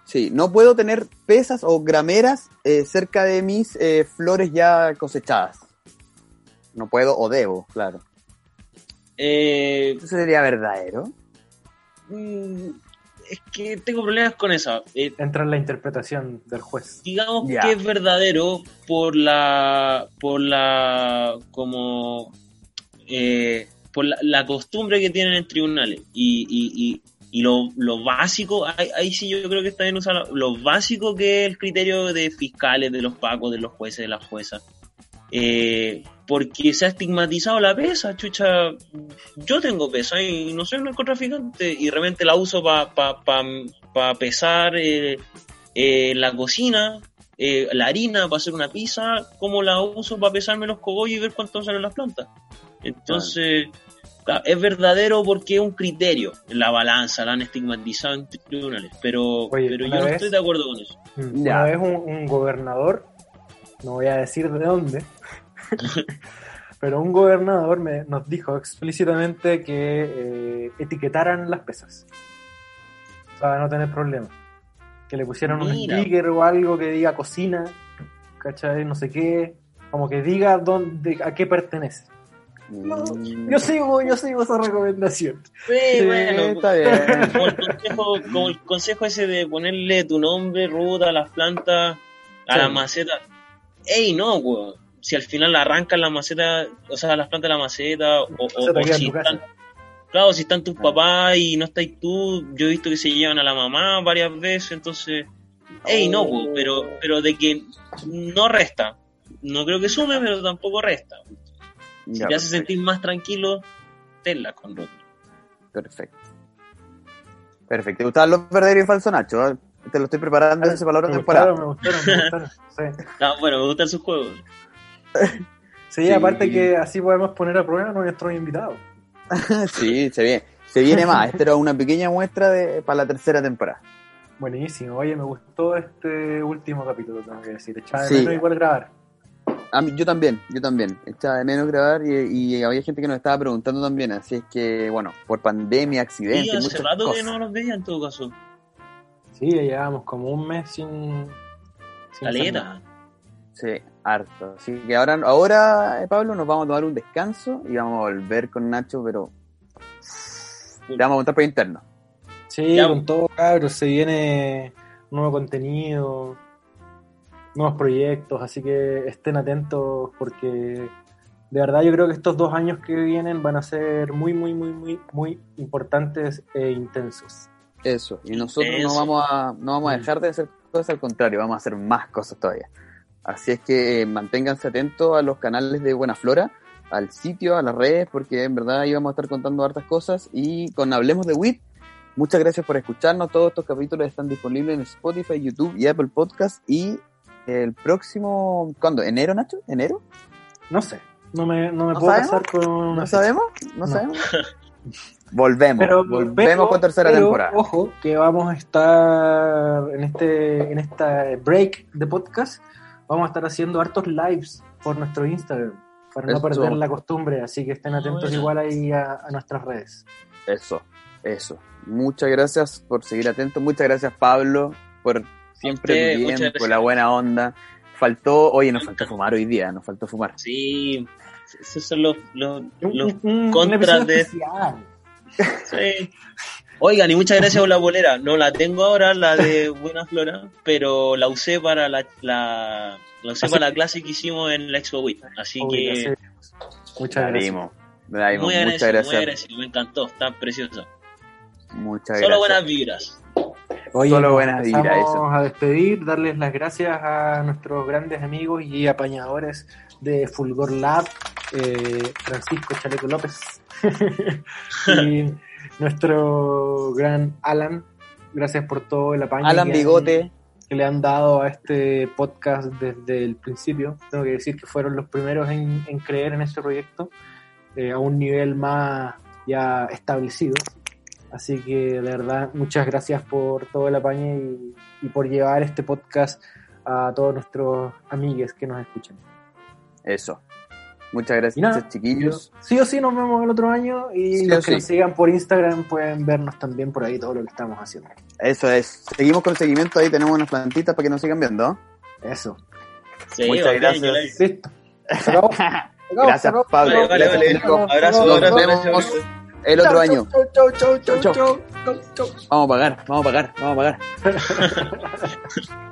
Sí, no puedo tener pesas o grameras eh, cerca de mis eh, flores ya cosechadas. No puedo o debo, claro. Eh, ¿Eso sería verdadero? mm, es que tengo problemas con eso. Eh, Entra en la interpretación del juez. digamos que es verdadero por la por la como eh, por la, la costumbre que tienen en tribunales y, y, y, y lo, lo básico ahí, ahí sí yo creo que está bien usado lo básico que es el criterio de fiscales de los pacos de los jueces de las juezas eh, porque se ha estigmatizado la pesa, chucha. Yo tengo pesa y no soy un narcotraficante y realmente la uso para pa, pa, pa pesar eh, eh, la cocina, eh, la harina para hacer una pizza, como la uso para pesarme los cogollos y ver cuánto salen las plantas. Entonces, claro, es verdadero porque es un criterio en la balanza, la han estigmatizado en tribunales, pero, Oye, pero yo no vez- estoy de acuerdo con eso. Mm, Ya. Una vez un, un gobernador, no voy a decir de dónde, pero un gobernador me, nos dijo explícitamente que eh, etiquetaran las pesas para no tener problemas. Que le pusieran un sticker o algo que diga cocina, ¿cachai? No sé qué, como que diga dónde, a qué pertenece. No, Yo sigo, yo sigo esa recomendación. Sí, sí, bueno, está bien. como el, consejo, como el consejo ese de ponerle tu nombre, ruta, a las plantas, a Sí. las macetas. Ey, no, weón. Si al final arrancan las macetas, o sea, las plantas de la maceta, o, o- o si están, claro, si están tus Ah. papás y no estáis tú, yo he visto que se llevan a la mamá varias veces, entonces, ey, no, weón, pero, pero de que no resta. No creo que sume, pero tampoco resta. Si ya, te hace sentir más tranquilo, tenla con ruta. perfecto. Perfecto. ¿Te gustaban los verdaderos y falsos, Nacho? Te lo estoy preparando ese para la otra Me temporada. gustaron, me gustaron, me gustaron. Sí. Ah, bueno, me gustan sus juegos. Sí, Sí. aparte que así podemos poner a prueba a nuestros invitados. sí, se viene, se viene más. Esta era una pequeña muestra de, para la tercera temporada. Buenísimo. Oye, me gustó este último capítulo, tengo que decir. Echaba de Sí. menos igual grabar. A mí- yo también, yo también. Echaba de menos grabar y, y había gente que nos estaba preguntando también. Así es que, bueno, por pandemia, accidentes, Sí, hace muchas rato cosas. que no los veía en todo caso. Sí, ya llevamos como un mes sin. sin. Caleta. Sí, harto. Así que ahora, ahora, eh, Pablo, nos vamos a tomar un descanso y vamos a volver con Nacho, pero te vamos a contar por interno. Sí, Ya. con todo, cabros. Se viene nuevo contenido, nuevos proyectos, así que estén atentos porque de verdad yo creo que estos dos años que vienen van a ser muy, muy, muy, muy, muy importantes e intensos. Eso. Y nosotros no vamos a, no vamos a dejar de hacer cosas, al contrario, vamos a hacer más cosas todavía. Así es que eh, manténganse atentos a los canales de Buena Flora, al sitio, a las redes, porque en verdad ahí vamos a estar contando hartas cosas. Y con Hablemos de WIT, muchas gracias por escucharnos. Todos estos capítulos están disponibles en Spotify, YouTube y Apple Podcast. Y el próximo, ¿cuándo? ¿Enero, Nacho? ¿Enero? No sé, no me, no me ¿No puedo sabemos? pasar con ¿No sabemos? ¿No, No. sabemos? volvemos, Pero, volvemos pero- con tercera pero, temporada. Ojo, que vamos a estar en este, en esta break de podcast, vamos a estar haciendo hartos lives por nuestro Instagram, para no perder la costumbre, así que estén atentos Bueno. igual ahí a, a nuestras redes. Eso, eso. Muchas gracias por seguir atentos. Muchas gracias, Pablo, por siempre tiempo, gracias. la buena onda. Faltó, oye, nos faltó fumar hoy día, nos faltó fumar. Sí, esos son los, los, los un- contras de- especial. sí. Oigan, y muchas gracias por la bolera. No la tengo ahora, la de Buena Flora, pero la usé para la, la, la usé para la clase que hicimos en la Expo Wii. Así que. Muchas gracias. muy Muchas agradecido, muy gracias. agradecido. Me encantó, está preciosa. Muchas Solo gracias. buenas vibras. Oye, Solo buenas vibras, eso. a despedir, darles las gracias a nuestros grandes amigos y apañadores de Fulgor Lab, eh, Francisco Chaleco López y nuestro gran Alan. Gracias por todo el apaño. Alan que- Bigote, que le han dado a este podcast desde el principio. Tengo que decir que fueron los primeros en, en creer en este proyecto eh, a un nivel más ya establecido. Así que de verdad, muchas gracias por todo el apaño y, y por llevar este podcast a todos nuestros amigues que nos escuchan. Eso. Muchas gracias, nada, chiquillos. Sí o sí nos vemos el otro año y Sí los que sí. nos sigan por Instagram pueden vernos también por ahí todo lo que estamos haciendo. Eso es. Seguimos con seguimiento. Ahí tenemos unas plantitas para que nos sigan viendo. Eso. Sí, Muchas gracias. yo la- Listo. Se acabó. Se acabó, Gracias, se acabó. Pablo. Vale, vale, Gracias, vale. Nos abrazo, vemos gracias. El otro Chau, año. Chau, chau, chau, chau, Chau, chau, chau, chau. Vamos a pagar, vamos a pagar, vamos a pagar.